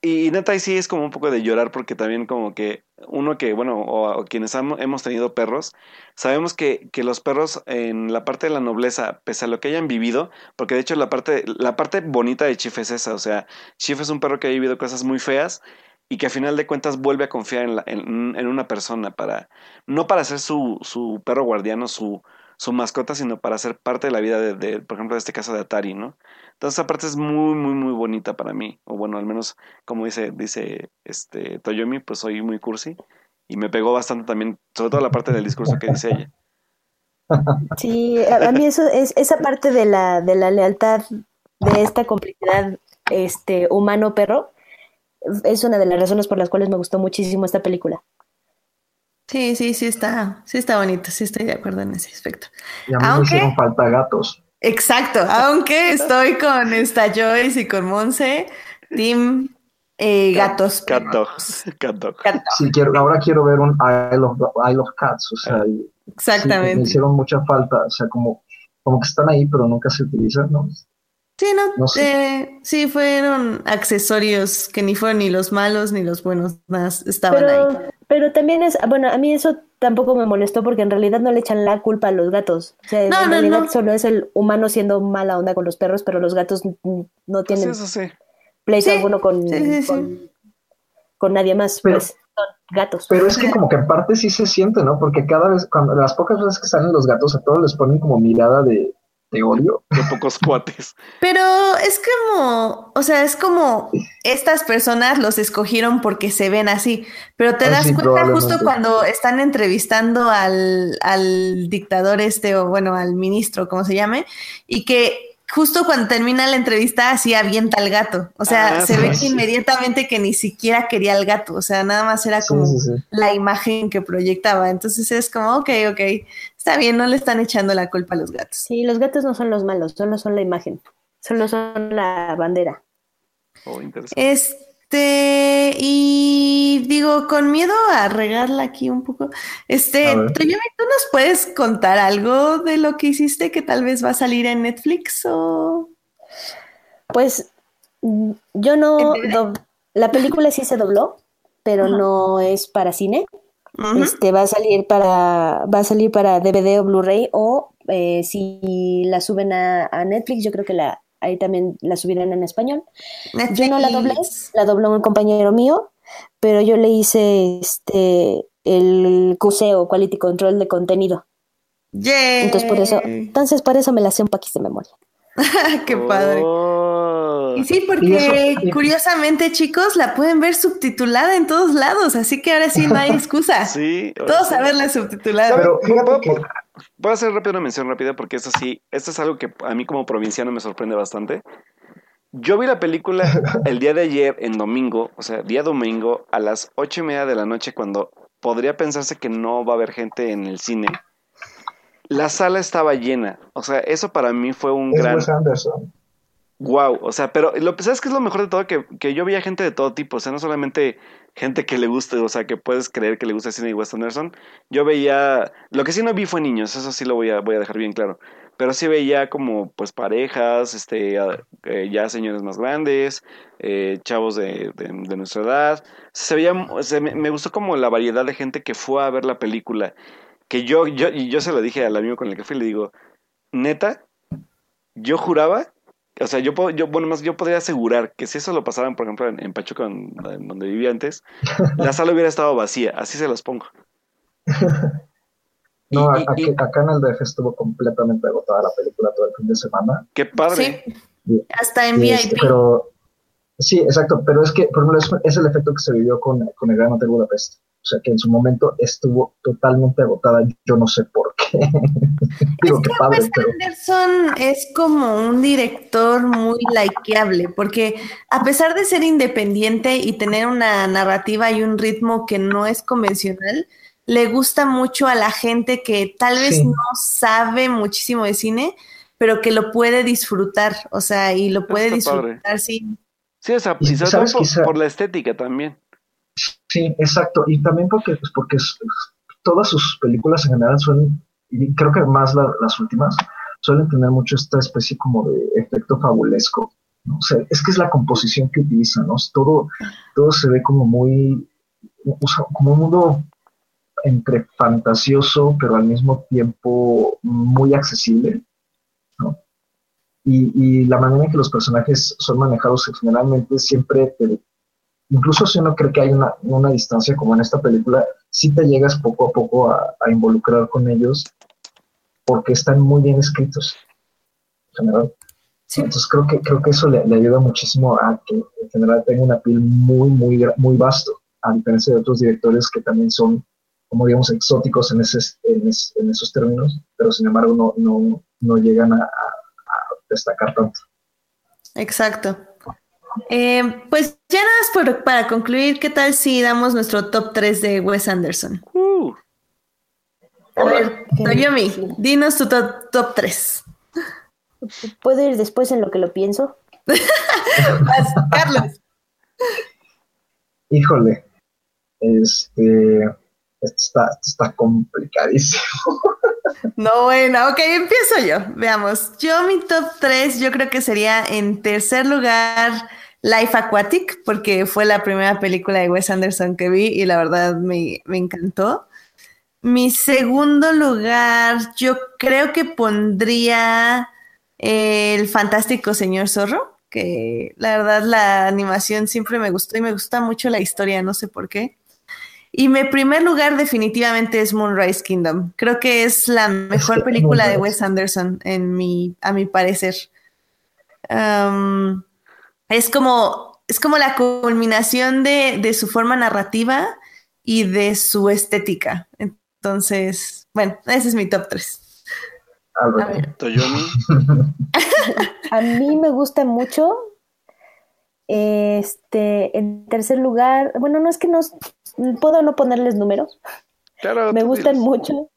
Y, y neta, ahí sí es como un poco de llorar porque también como que uno que, bueno, o, quienes hemos tenido perros, sabemos que, que los perros en la parte de la nobleza, pese a lo que hayan vivido, porque de hecho la parte, la parte bonita de Chief es esa, o sea, Chief es un perro que ha vivido cosas muy feas y que a final de cuentas vuelve a confiar en, la- en, en una persona para, no para ser su, su perro guardiano, su, su mascota, sino para ser parte de la vida de, de, por ejemplo, de este caso de Atari, ¿no? Entonces esa parte es muy, muy, muy bonita para mí. O bueno, al menos como dice, dice este Toyomi, pues soy muy cursi. Y me pegó bastante también, sobre todo la parte del discurso que dice ella. Sí, a, mí eso es esa parte de la, de la lealtad, de esta complicidad este, humano-perro, es una de las razones por las cuales me gustó muchísimo esta película. Sí, sí, sí está, sí está bonito, sí estoy de acuerdo en ese aspecto. Y a mí me Aunque- hicieron falta gatos. Exacto, aunque estoy con esta Joyce y con Monse, Team eh, Gatos. Cat dogs, cat dog. Gato, Sí, quiero, ahora quiero ver un Isle of, Isle of Cats, o sea, y- sí, me Exactamente. hicieron mucha falta, o sea, como, como que están ahí, pero nunca se utilizan, ¿no? Sí, no, No sé. eh, sí, fueron accesorios que ni fueron ni los malos ni los buenos, más estaban Pero, ahí. pero también es, bueno, a mí eso tampoco me molestó porque en realidad no le echan la culpa a los gatos. O sea, No, en no, realidad no. solo es el humano siendo mala onda con los perros, pero los gatos no Pues tienen eso sí. pleito Sí, alguno con, sí, sí, sí. con, con nadie más, Pero- pues son gatos. Pero es que como que en parte sí se siente, ¿no? Porque cada vez, cuando las pocas veces que salen los gatos, a todos les ponen como mirada de, de odio. De pocos cuates. Pero es como, o sea, es como estas personas los escogieron porque se ven así, pero te Ah, das sí, cuenta justo cuando están entrevistando al, al dictador este, o bueno, al ministro, como se llame, y que justo cuando termina la entrevista así avienta al gato. O sea, Ah, se ve sí. inmediatamente que ni siquiera quería al gato, o sea, nada más era Sí, como sí, sí. la imagen que proyectaba. Entonces es como, ok, ok, está bien, no le están echando la culpa a los gatos. Sí, los gatos no son los malos, solo son la imagen, solo son la bandera. Oh, interesante. Este, y digo, con miedo a regarla aquí un poco, este. Toyomi, ¿tú nos puedes contar algo de lo que hiciste que tal vez va a salir en Netflix o...? Pues yo no, la película sí se dobló, pero Ajá. no es para cine. Este va a salir para, va a salir para DVD o Blu-ray o eh, si la suben a, a Netflix, yo creo que la ahí también la subirán en español. Yo no la doblé, Netflix. la dobló un compañero mío, pero yo le hice este el cuseo, quality control de contenido. ¡Yay! Entonces por eso, entonces por eso me la sé un poquito de memoria. ¡Qué padre! Oh. Y sí, Y porque eso- curiosamente, chicos, la pueden ver subtitulada en todos lados, así que ahora sí no hay excusa. Sí. Todos a verla subtitulada. Pero fíjate ¿Puedo- que Voy a hacer rápido una mención rápida porque esto sí, esto es algo que a mí como provinciano me sorprende bastante. Yo vi la película el día de ayer, en domingo, o sea, día domingo, a las ocho y media de la noche, cuando podría pensarse que no va a haber gente en el cine. La sala estaba llena. O sea, eso para mí fue un es gran Wes Anderson. Wow. O sea, pero lo ¿sabes qué es lo mejor de todo? Que, que yo veía gente de todo tipo. O sea, no solamente gente que le guste, o sea, que puedes creer que le gusta cine de Wes Anderson. Yo veía. Lo que sí no vi fue niños, eso sí lo voy a, voy a dejar bien claro. Pero sí veía como, pues, parejas, este, eh, ya señores más grandes, eh, chavos de, de- nuestra edad. Se veía, me, me gustó como la variedad de gente que fue a ver la película. Que yo, yo, y yo se lo dije al amigo con el que fui, le digo, neta, yo juraba, o sea, yo, puedo- yo bueno, más yo podría asegurar que si eso lo pasaran, por ejemplo, en, en Pachuca, en- en donde vivía antes, la sala hubiera estado vacía, así se los pongo. No, Y- y- aquí- y- acá en el DF estuvo completamente agotada la película todo el fin de semana. Qué padre. Sí, hasta en VIP. este, pero sí, exacto, pero es que por ejemplo es, es el efecto que se vivió con, con el Gran Hotel Budapest. O sea que en su momento estuvo totalmente agotada, yo no sé por qué. Digo que padre, Wes pero Anderson es como un director muy likeable, porque a pesar de ser independiente y tener una narrativa y un ritmo que no es convencional, le gusta mucho a la gente que tal vez Sí. no sabe muchísimo de cine, pero que lo puede disfrutar, o sea, y lo puede Está padre. disfrutar, sí. Sí, o sea, quizá- por la estética también. Sí, exacto. Y también porque, pues, porque todas sus películas en general suelen, y creo que más la- las últimas, suelen tener mucho esta especie como de efecto fabulesco. ¿no? Es que es la composición que utilizan, ¿no? Todo, todo se ve como muy, como un mundo entre fantasioso, pero al mismo tiempo muy accesible, ¿no? Y, y la manera en que los personajes son manejados generalmente siempre, te- incluso si uno cree que hay una, una distancia como en esta película, sí te llegas poco a poco a, a involucrar con ellos porque están muy bien escritos en general. Sí. Entonces creo que, creo que eso le, le ayuda muchísimo a que en general tenga una piel muy, muy, muy vasto, a diferencia de otros directores que también son, como digamos, exóticos en, ese, en, es- en esos términos, pero sin embargo no, no, no llegan a destacar tanto. Exacto. Eh, pues ya nada más por- para concluir, ¿qué tal si damos nuestro top 3 de Wes Anderson? Uh, A ver, Toyomi, dinos tu top, top 3. ¿Puedo ir después en lo que lo pienso? Carlos. Híjole, este, esto está, esto está complicadísimo. No, bueno, ok, empiezo yo. Veamos. Yo, mi top 3, yo creo que sería en tercer lugar Life Aquatic, porque fue la primera película de Wes Anderson que vi y la verdad me, me encantó. Mi segundo lugar, yo creo que pondría El Fantástico Señor Zorro, que la verdad la animación siempre me gustó y me gusta mucho la historia, no sé por qué. Y mi primer lugar definitivamente es Moonrise Kingdom. Creo que es la mejor película de. Wes Anderson, en mi, a mi parecer. Um, es como, es como la culminación de, de su forma narrativa y de su estética. Entonces, bueno, ese es mi top 3. A ver, mí me gusta mucho. Este, en tercer lugar, bueno, no es que no puedo no ponerles números. Claro, Me gustan mucho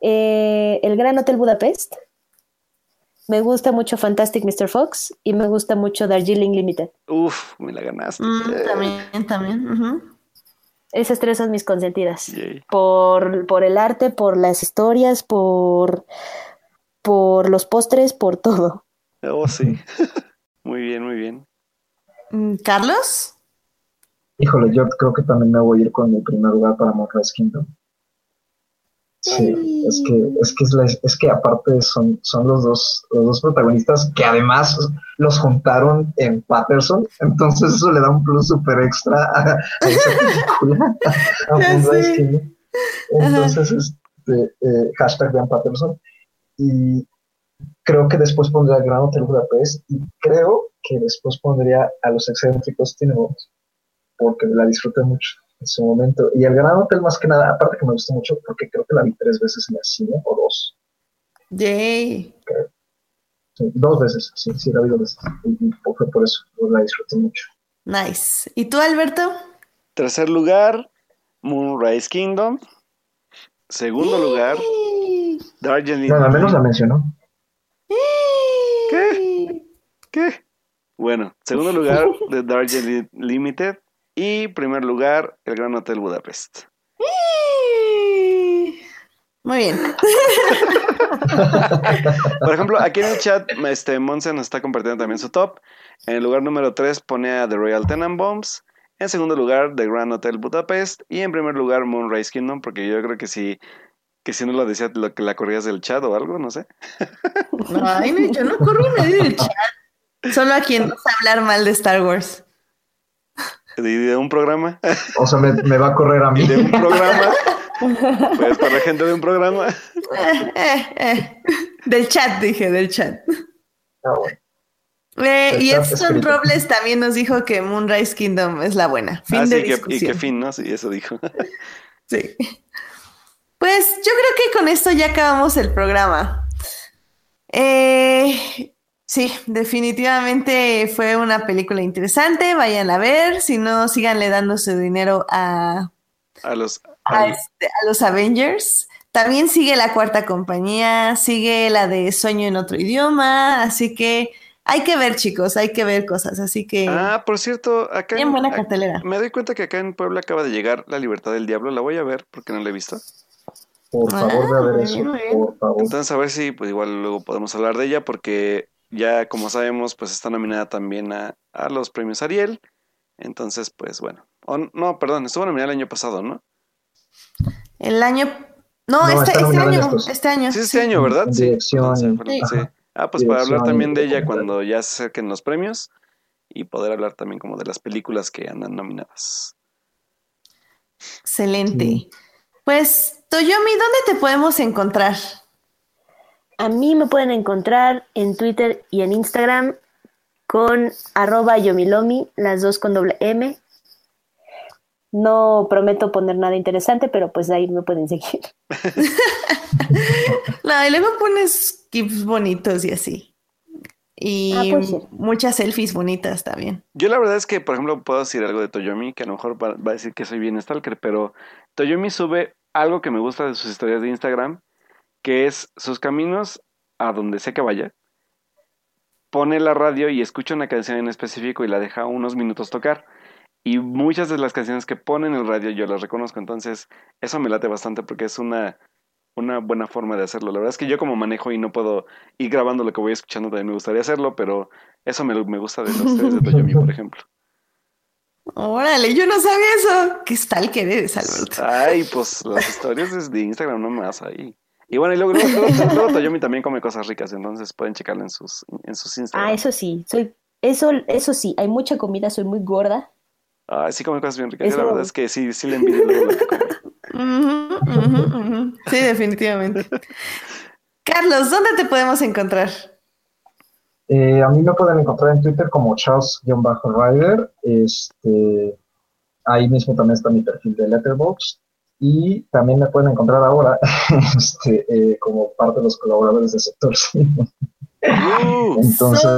eh, el Gran Hotel Budapest. Me gusta mucho Fantastic Mr. Fox y me gusta mucho Darjeeling Limited. Uf, me la ganaste. Mm, también, también. Esas tres son mis consentidas. yay. Por, por el arte, por las historias, por, por los postres, por todo. Oh, sí. muy bien, muy bien. Mm, ¿Carlos? híjole, yo creo que también me voy a ir con mi primer lugar para Moonrise Kingdom. Sí, es que, es que, es, la- es que aparte son, son los dos, los dos protagonistas que además los juntaron en Patterson, entonces eso le da un plus súper extra a, a esa película, a. Entonces, es- este, eh, hashtag Ben Patterson. Y creo que después pondría Gran Hotel Budapest y creo que después pondría a los excéntricos Tinebox porque la disfruté mucho en su momento. Y el Gran Hotel más que nada, aparte que me gustó mucho porque creo que la vi tres veces en el cine o dos. Yay. dos veces, sí, sí, la vi dos veces. Y, fue por eso, la disfruté mucho. Nice. ¿Y tú, Alberto? Tercer lugar, Moonrise Kingdom. Segundo lugar, Darjeeling. No, al menos la mencionó. ¿Qué? ¿Qué? Bueno, segundo lugar, The Darjeeling Limited. Y primer lugar, el Gran Hotel Budapest. Muy bien. Por ejemplo, aquí en el chat, este, Monse nos está compartiendo también su top. En el lugar número 3 pone a The Royal Tenenbaums. En segundo lugar, The Grand Hotel Budapest. Y en primer lugar, Moonrise Kingdom, porque yo creo que si, que si no lo decía, lo que la corrías del chat o algo, no sé. Ay, yo no corro nadie del chat. Solo a quien no sabe hablar mal de Star Wars. ¿De, un programa? O sea, me, va a correr a mí. ¿De un programa? Pues para la gente de un programa. Eh, eh, eh. Del chat, dije, del chat. Ah, bueno. y Edson Robles también nos dijo que Moonrise Kingdom es la buena. Fin ah, de sí, y qué fin, ¿no? Sí, eso dijo. sí. Pues yo creo que con esto ya acabamos el programa. Eh, Sí, definitivamente fue una película interesante. Vayan a ver. Si no, síganle dando su dinero a, a, los, este, a, los Avengers. También sigue la cuarta compañía, sigue la de Sueño en otro idioma. Así que hay que ver, chicos, hay que ver cosas. Así que. Ah, por cierto, acá. En, buena cartelera. Me doy cuenta que acá en Puebla acaba de llegar La Libertad del Diablo. La voy a ver porque no la he visto. Por favor, de ver eso, por favor. Entonces, a ver si pues igual luego podemos hablar de ella porque ya como sabemos, pues está nominada también a, los premios Ariel. Entonces, pues bueno. no, perdón, estuvo nominada el año pasado, ¿no? El año... No, este, este año, este año. Sí, este año, ¿verdad? Sí. sí. Ah, pues para hablar también de ella cuando ya se acerquen los premios y poder hablar también como de las películas que andan nominadas. Excelente. Pues, Toyomi, ¿dónde te podemos encontrar? A mí me pueden encontrar en Twitter y en Instagram con arroba yomilomi, las dos con doble M. No prometo poner nada interesante, pero pues ahí me pueden seguir. no, y luego pones gifs bonitos y así. Y ah, muchas selfies bonitas también. Yo la verdad es que, por ejemplo, puedo decir algo de Toyomi, que a lo mejor va a decir que soy bien stalker, pero Toyomi sube algo que me gusta de sus historias de Instagram, que es sus caminos a donde sea que vaya, pone la radio y escucha una canción en específico y la deja unos minutos tocar. Y muchas de las canciones que pone en el radio yo las reconozco, entonces eso me late bastante porque es una, una buena forma de hacerlo. La verdad es que yo como manejo y no puedo ir grabando lo que voy escuchando, también me gustaría hacerlo, pero eso me, me gusta de los tres de Toyomi, por ejemplo. Órale, yo no sabía eso. ¿Qué tal que eres, Alberto? Ay, pues las historias de Instagram no más ahí. Y bueno, y luego, luego, Toyomi también come cosas ricas, entonces pueden checarlo en sus, en sus Instagram. Ah, eso sí, soy, eso, eso sí, hay mucha comida, soy muy gorda. Ah, sí come cosas bien ricas, la verdad es que sí, sí le envidio luego lo que come. Sí, definitivamente. Carlos, ¿dónde te podemos encontrar? Eh, a mí me pueden encontrar en Twitter como Charles-Rider. Este, ahí mismo también está mi perfil de Letterboxd y también me pueden encontrar ahora este, eh, como parte de los colaboradores del sector cine. Entonces,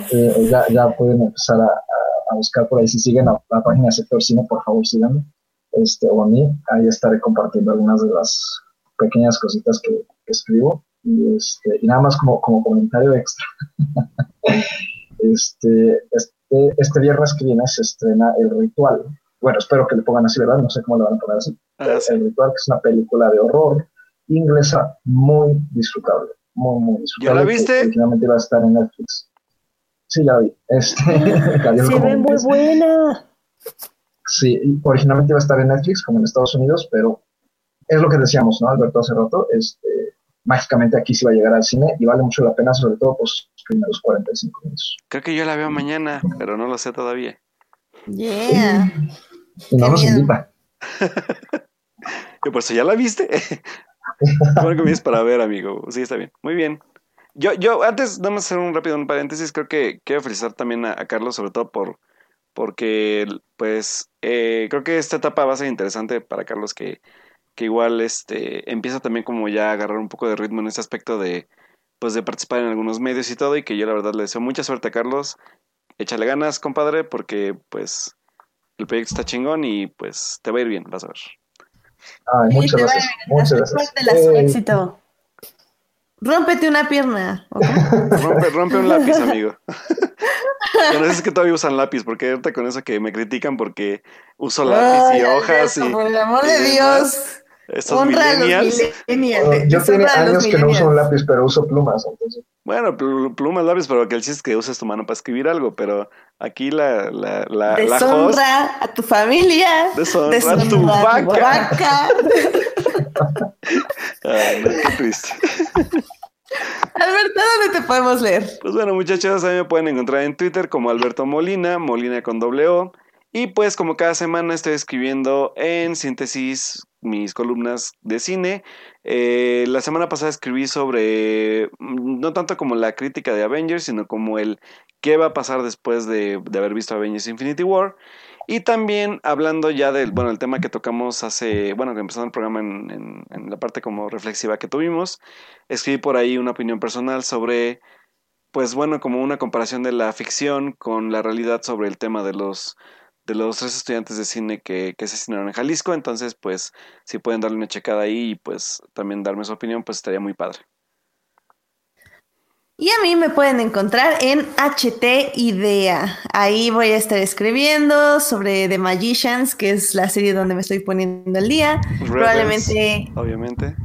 este, eh, ya, pueden empezar a, buscar por ahí. Si siguen a la página del sector cine, por favor síganme. Este, o a mí, ahí estaré compartiendo algunas de las pequeñas cositas que, escribo. Y, este, y nada más como, como comentario extra. este, este, este viernes que viene se estrena El Ritual, bueno, espero que le pongan así, ¿verdad? No sé cómo le van a poner así. Ah, el Ritual, que es una película de horror inglesa muy disfrutable, muy, muy disfrutable. ¿Ya la viste? Originalmente iba a estar en Netflix. Sí, ya la vi. Este, Se ve muy buena. Sí, originalmente iba a estar en Netflix, como en Estados Unidos, pero es lo que decíamos, ¿no, Alberto, hace rato? Este, mágicamente aquí sí va a llegar al cine y vale mucho la pena, sobre todo por sus primeros 45 minutos. Creo que yo la veo mañana, pero no lo sé todavía. Yeah. No nos invita. Y por eso ya la viste. bueno que vienes para ver, amigo. Sí, está bien. Muy bien. Yo, yo, antes, nada más hacer un rápido un paréntesis, creo que quiero felicitar también a, Carlos, sobre todo por porque, pues, eh, creo que esta etapa va a ser interesante para Carlos, que, que igual este, empieza también como ya a agarrar un poco de ritmo en este aspecto de, pues, de participar en algunos medios y todo, y que yo la verdad le deseo mucha suerte a Carlos. Échale ganas, compadre, porque, pues, el proyecto está chingón y, pues, te va a ir bien, vas a ver. Ay, muchas gracias. Muchas gracias. Eh, éxito. Rómpete una pierna. rompe, rompe un lápiz, amigo. Bueno, es que todavía usan lápiz, porque ahorita con eso que me critican porque uso lápiz y hojas y. Por el amor de Dios. Estos millennials. yo tengo años que no uso un lápiz, pero uso plumas. Entonces. Bueno, plumas, lápiz, pero que el chiste es que uses tu mano para esquivir algo, pero aquí la. la, la deshonra a tu familia. Deshonra, a tu vaca. Ay, qué triste. Alberto, ¿dónde te podemos leer? Pues bueno, muchachos, a mí me pueden encontrar en Twitter como Alberto Molina, Molina con doble O. Y pues como cada semana estoy escribiendo en síntesis mis columnas de cine. Eh, la semana pasada escribí sobre, mm, no tanto como la crítica de Avengers, sino como el qué va a pasar después de, de haber visto Avengers Infinity War. Y también hablando ya del, bueno, el tema que tocamos hace, bueno, que empezando el programa en, en, la parte como reflexiva que tuvimos, escribí por ahí una opinión personal sobre, pues bueno, como una comparación de la ficción con la realidad sobre el tema de los de los tres estudiantes de cine que, que asesinaron en Jalisco. Entonces, pues, si pueden darle una checada ahí y pues también darme su opinión, pues estaría muy padre. Y a mí me pueden encontrar en HT Idea. Ahí voy a estar escribiendo sobre The Magicians, que es la serie donde me estoy poniendo el día. Probablemente. Obviamente.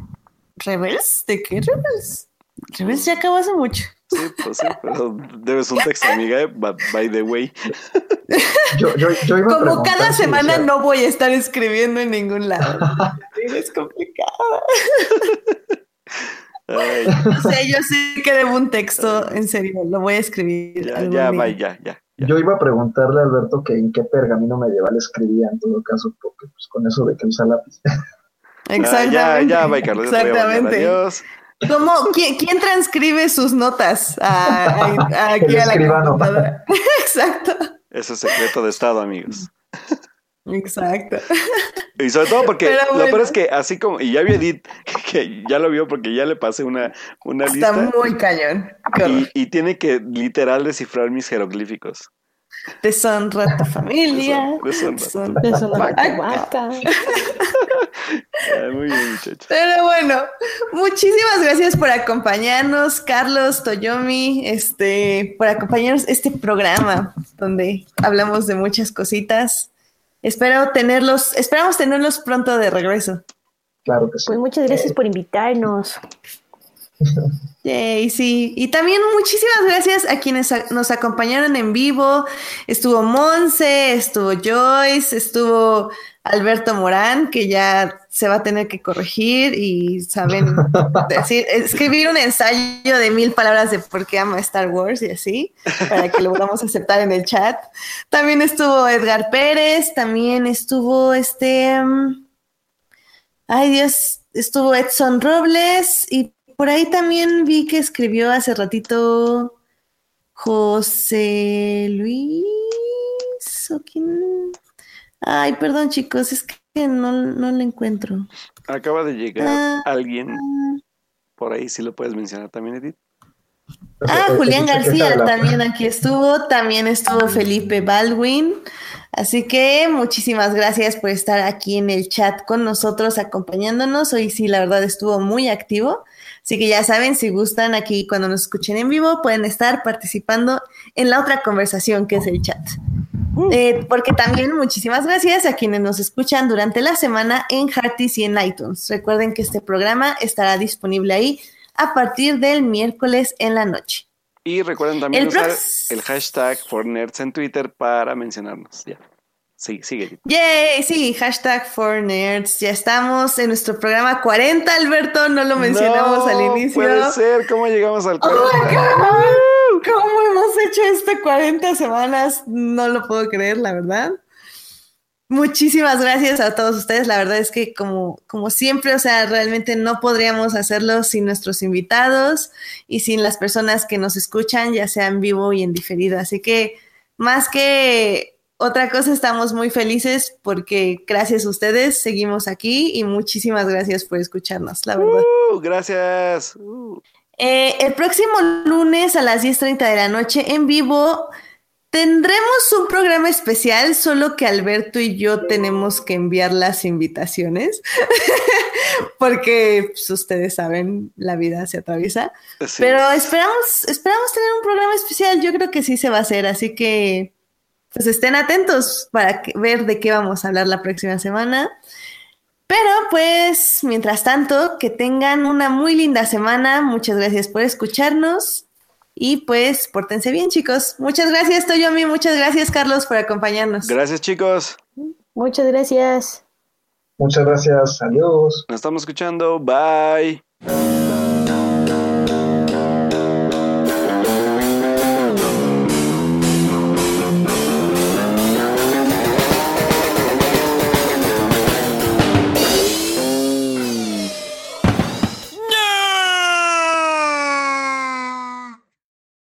¿Rebels? ¿De qué Rebels? Rebels ya acabó hace mucho. Sí, pues sí, pero debes un texto, amiga, eh, by the way. Como cada semana no voy a estar escribiendo en ningún lado. es complicado. O sea, yo sí que debo un texto, en serio, lo voy a escribir. Ya, ya, ya, ya, Yo iba a preguntarle a Alberto que en qué pergamino medieval escribía en todo caso, porque pues con eso de que usa lápiz. Exactamente. Ah, ya, ya, bye, Carlos. Exactamente. Adiós. ¿Cómo, quién, quién, transcribe sus notas aquí a la computadora? Exacto. Eso es secreto de Estado, amigos. Exacto. Y sobre todo porque lo peor es que así como, y ya vi Edith, que ya lo vio porque ya le pasé una, una lista. Está muy cañón. Y, y, tiene que literal descifrar mis jeroglíficos. Deshonra tu familia. Deshonra, Deshonra Muy bien, muchachos. Pero bueno, muchísimas gracias por acompañarnos, Carlos, Toyomi, este, por acompañarnos este programa donde hablamos de muchas cositas. Espero tenerlos, esperamos tenerlos pronto de regreso. Claro que sí. Pues muchas gracias por invitarnos. Yay, sí, y también muchísimas gracias a quienes nos acompañaron en vivo. Estuvo Monse, estuvo Joyce, estuvo Alberto Morán, que ya se va a tener que corregir y saben decir, escribir un ensayo de mil palabras de por qué ama Star Wars y así, para que lo podamos aceptar en el chat. También estuvo Edgar Pérez, también estuvo este, mm, ay Dios, estuvo Edson Robles y por ahí también vi que escribió hace ratito José Luis, ¿o quién? Ay, perdón, chicos, es que no, no lo encuentro. Acaba de llegar ah, alguien por ahí, si lo puedes mencionar también, Edith. Ah, Julián García también aquí estuvo, también estuvo Felipe Baldwin. Así que muchísimas gracias por estar aquí en el chat con nosotros, acompañándonos. Hoy sí, la verdad, estuvo muy activo. Así que ya saben, si gustan aquí cuando nos escuchen en vivo, pueden estar participando en la otra conversación que es el chat. Uh. Eh, porque también muchísimas gracias a quienes nos escuchan durante la semana en Hearties y en iTunes. Recuerden que este programa estará disponible ahí a partir del miércoles en la noche. Y recuerden también usar el hashtag for nerds en Twitter para mencionarnos. Ya. Sí, sigue. Yay, sí, hashtag for nerds. Ya estamos en nuestro programa 40, Alberto. No lo mencionamos al inicio. Puede ser, ¿cómo llegamos al 40? ¿Cómo hemos hecho esto 40 semanas? No lo puedo creer, la verdad. Muchísimas gracias a todos ustedes. La verdad es que como, como siempre, o sea, realmente no podríamos hacerlo sin nuestros invitados y sin las personas que nos escuchan, ya sea en vivo y en diferido. Así que más que otra cosa, estamos muy felices porque gracias a ustedes seguimos aquí y muchísimas gracias por escucharnos, la verdad. Uh, gracias. Eh, el próximo lunes a las 10.30 de la noche en vivo Tendremos un programa especial, solo que Alberto y yo tenemos que enviar las invitaciones, porque pues, ustedes saben, la vida se atraviesa. Pero esperamos, esperamos tener un programa especial, yo creo que sí se va a hacer, así que pues estén atentos para ver de qué vamos a hablar la próxima semana. Pero pues, mientras tanto, que tengan una muy linda semana. Muchas gracias por escucharnos y pues, pórtense bien, chicos. Muchas gracias, Toyomi. Muchas gracias, Carlos, por acompañarnos. Gracias, chicos. Muchas gracias. Muchas gracias. Adiós. Nos estamos escuchando. Bye.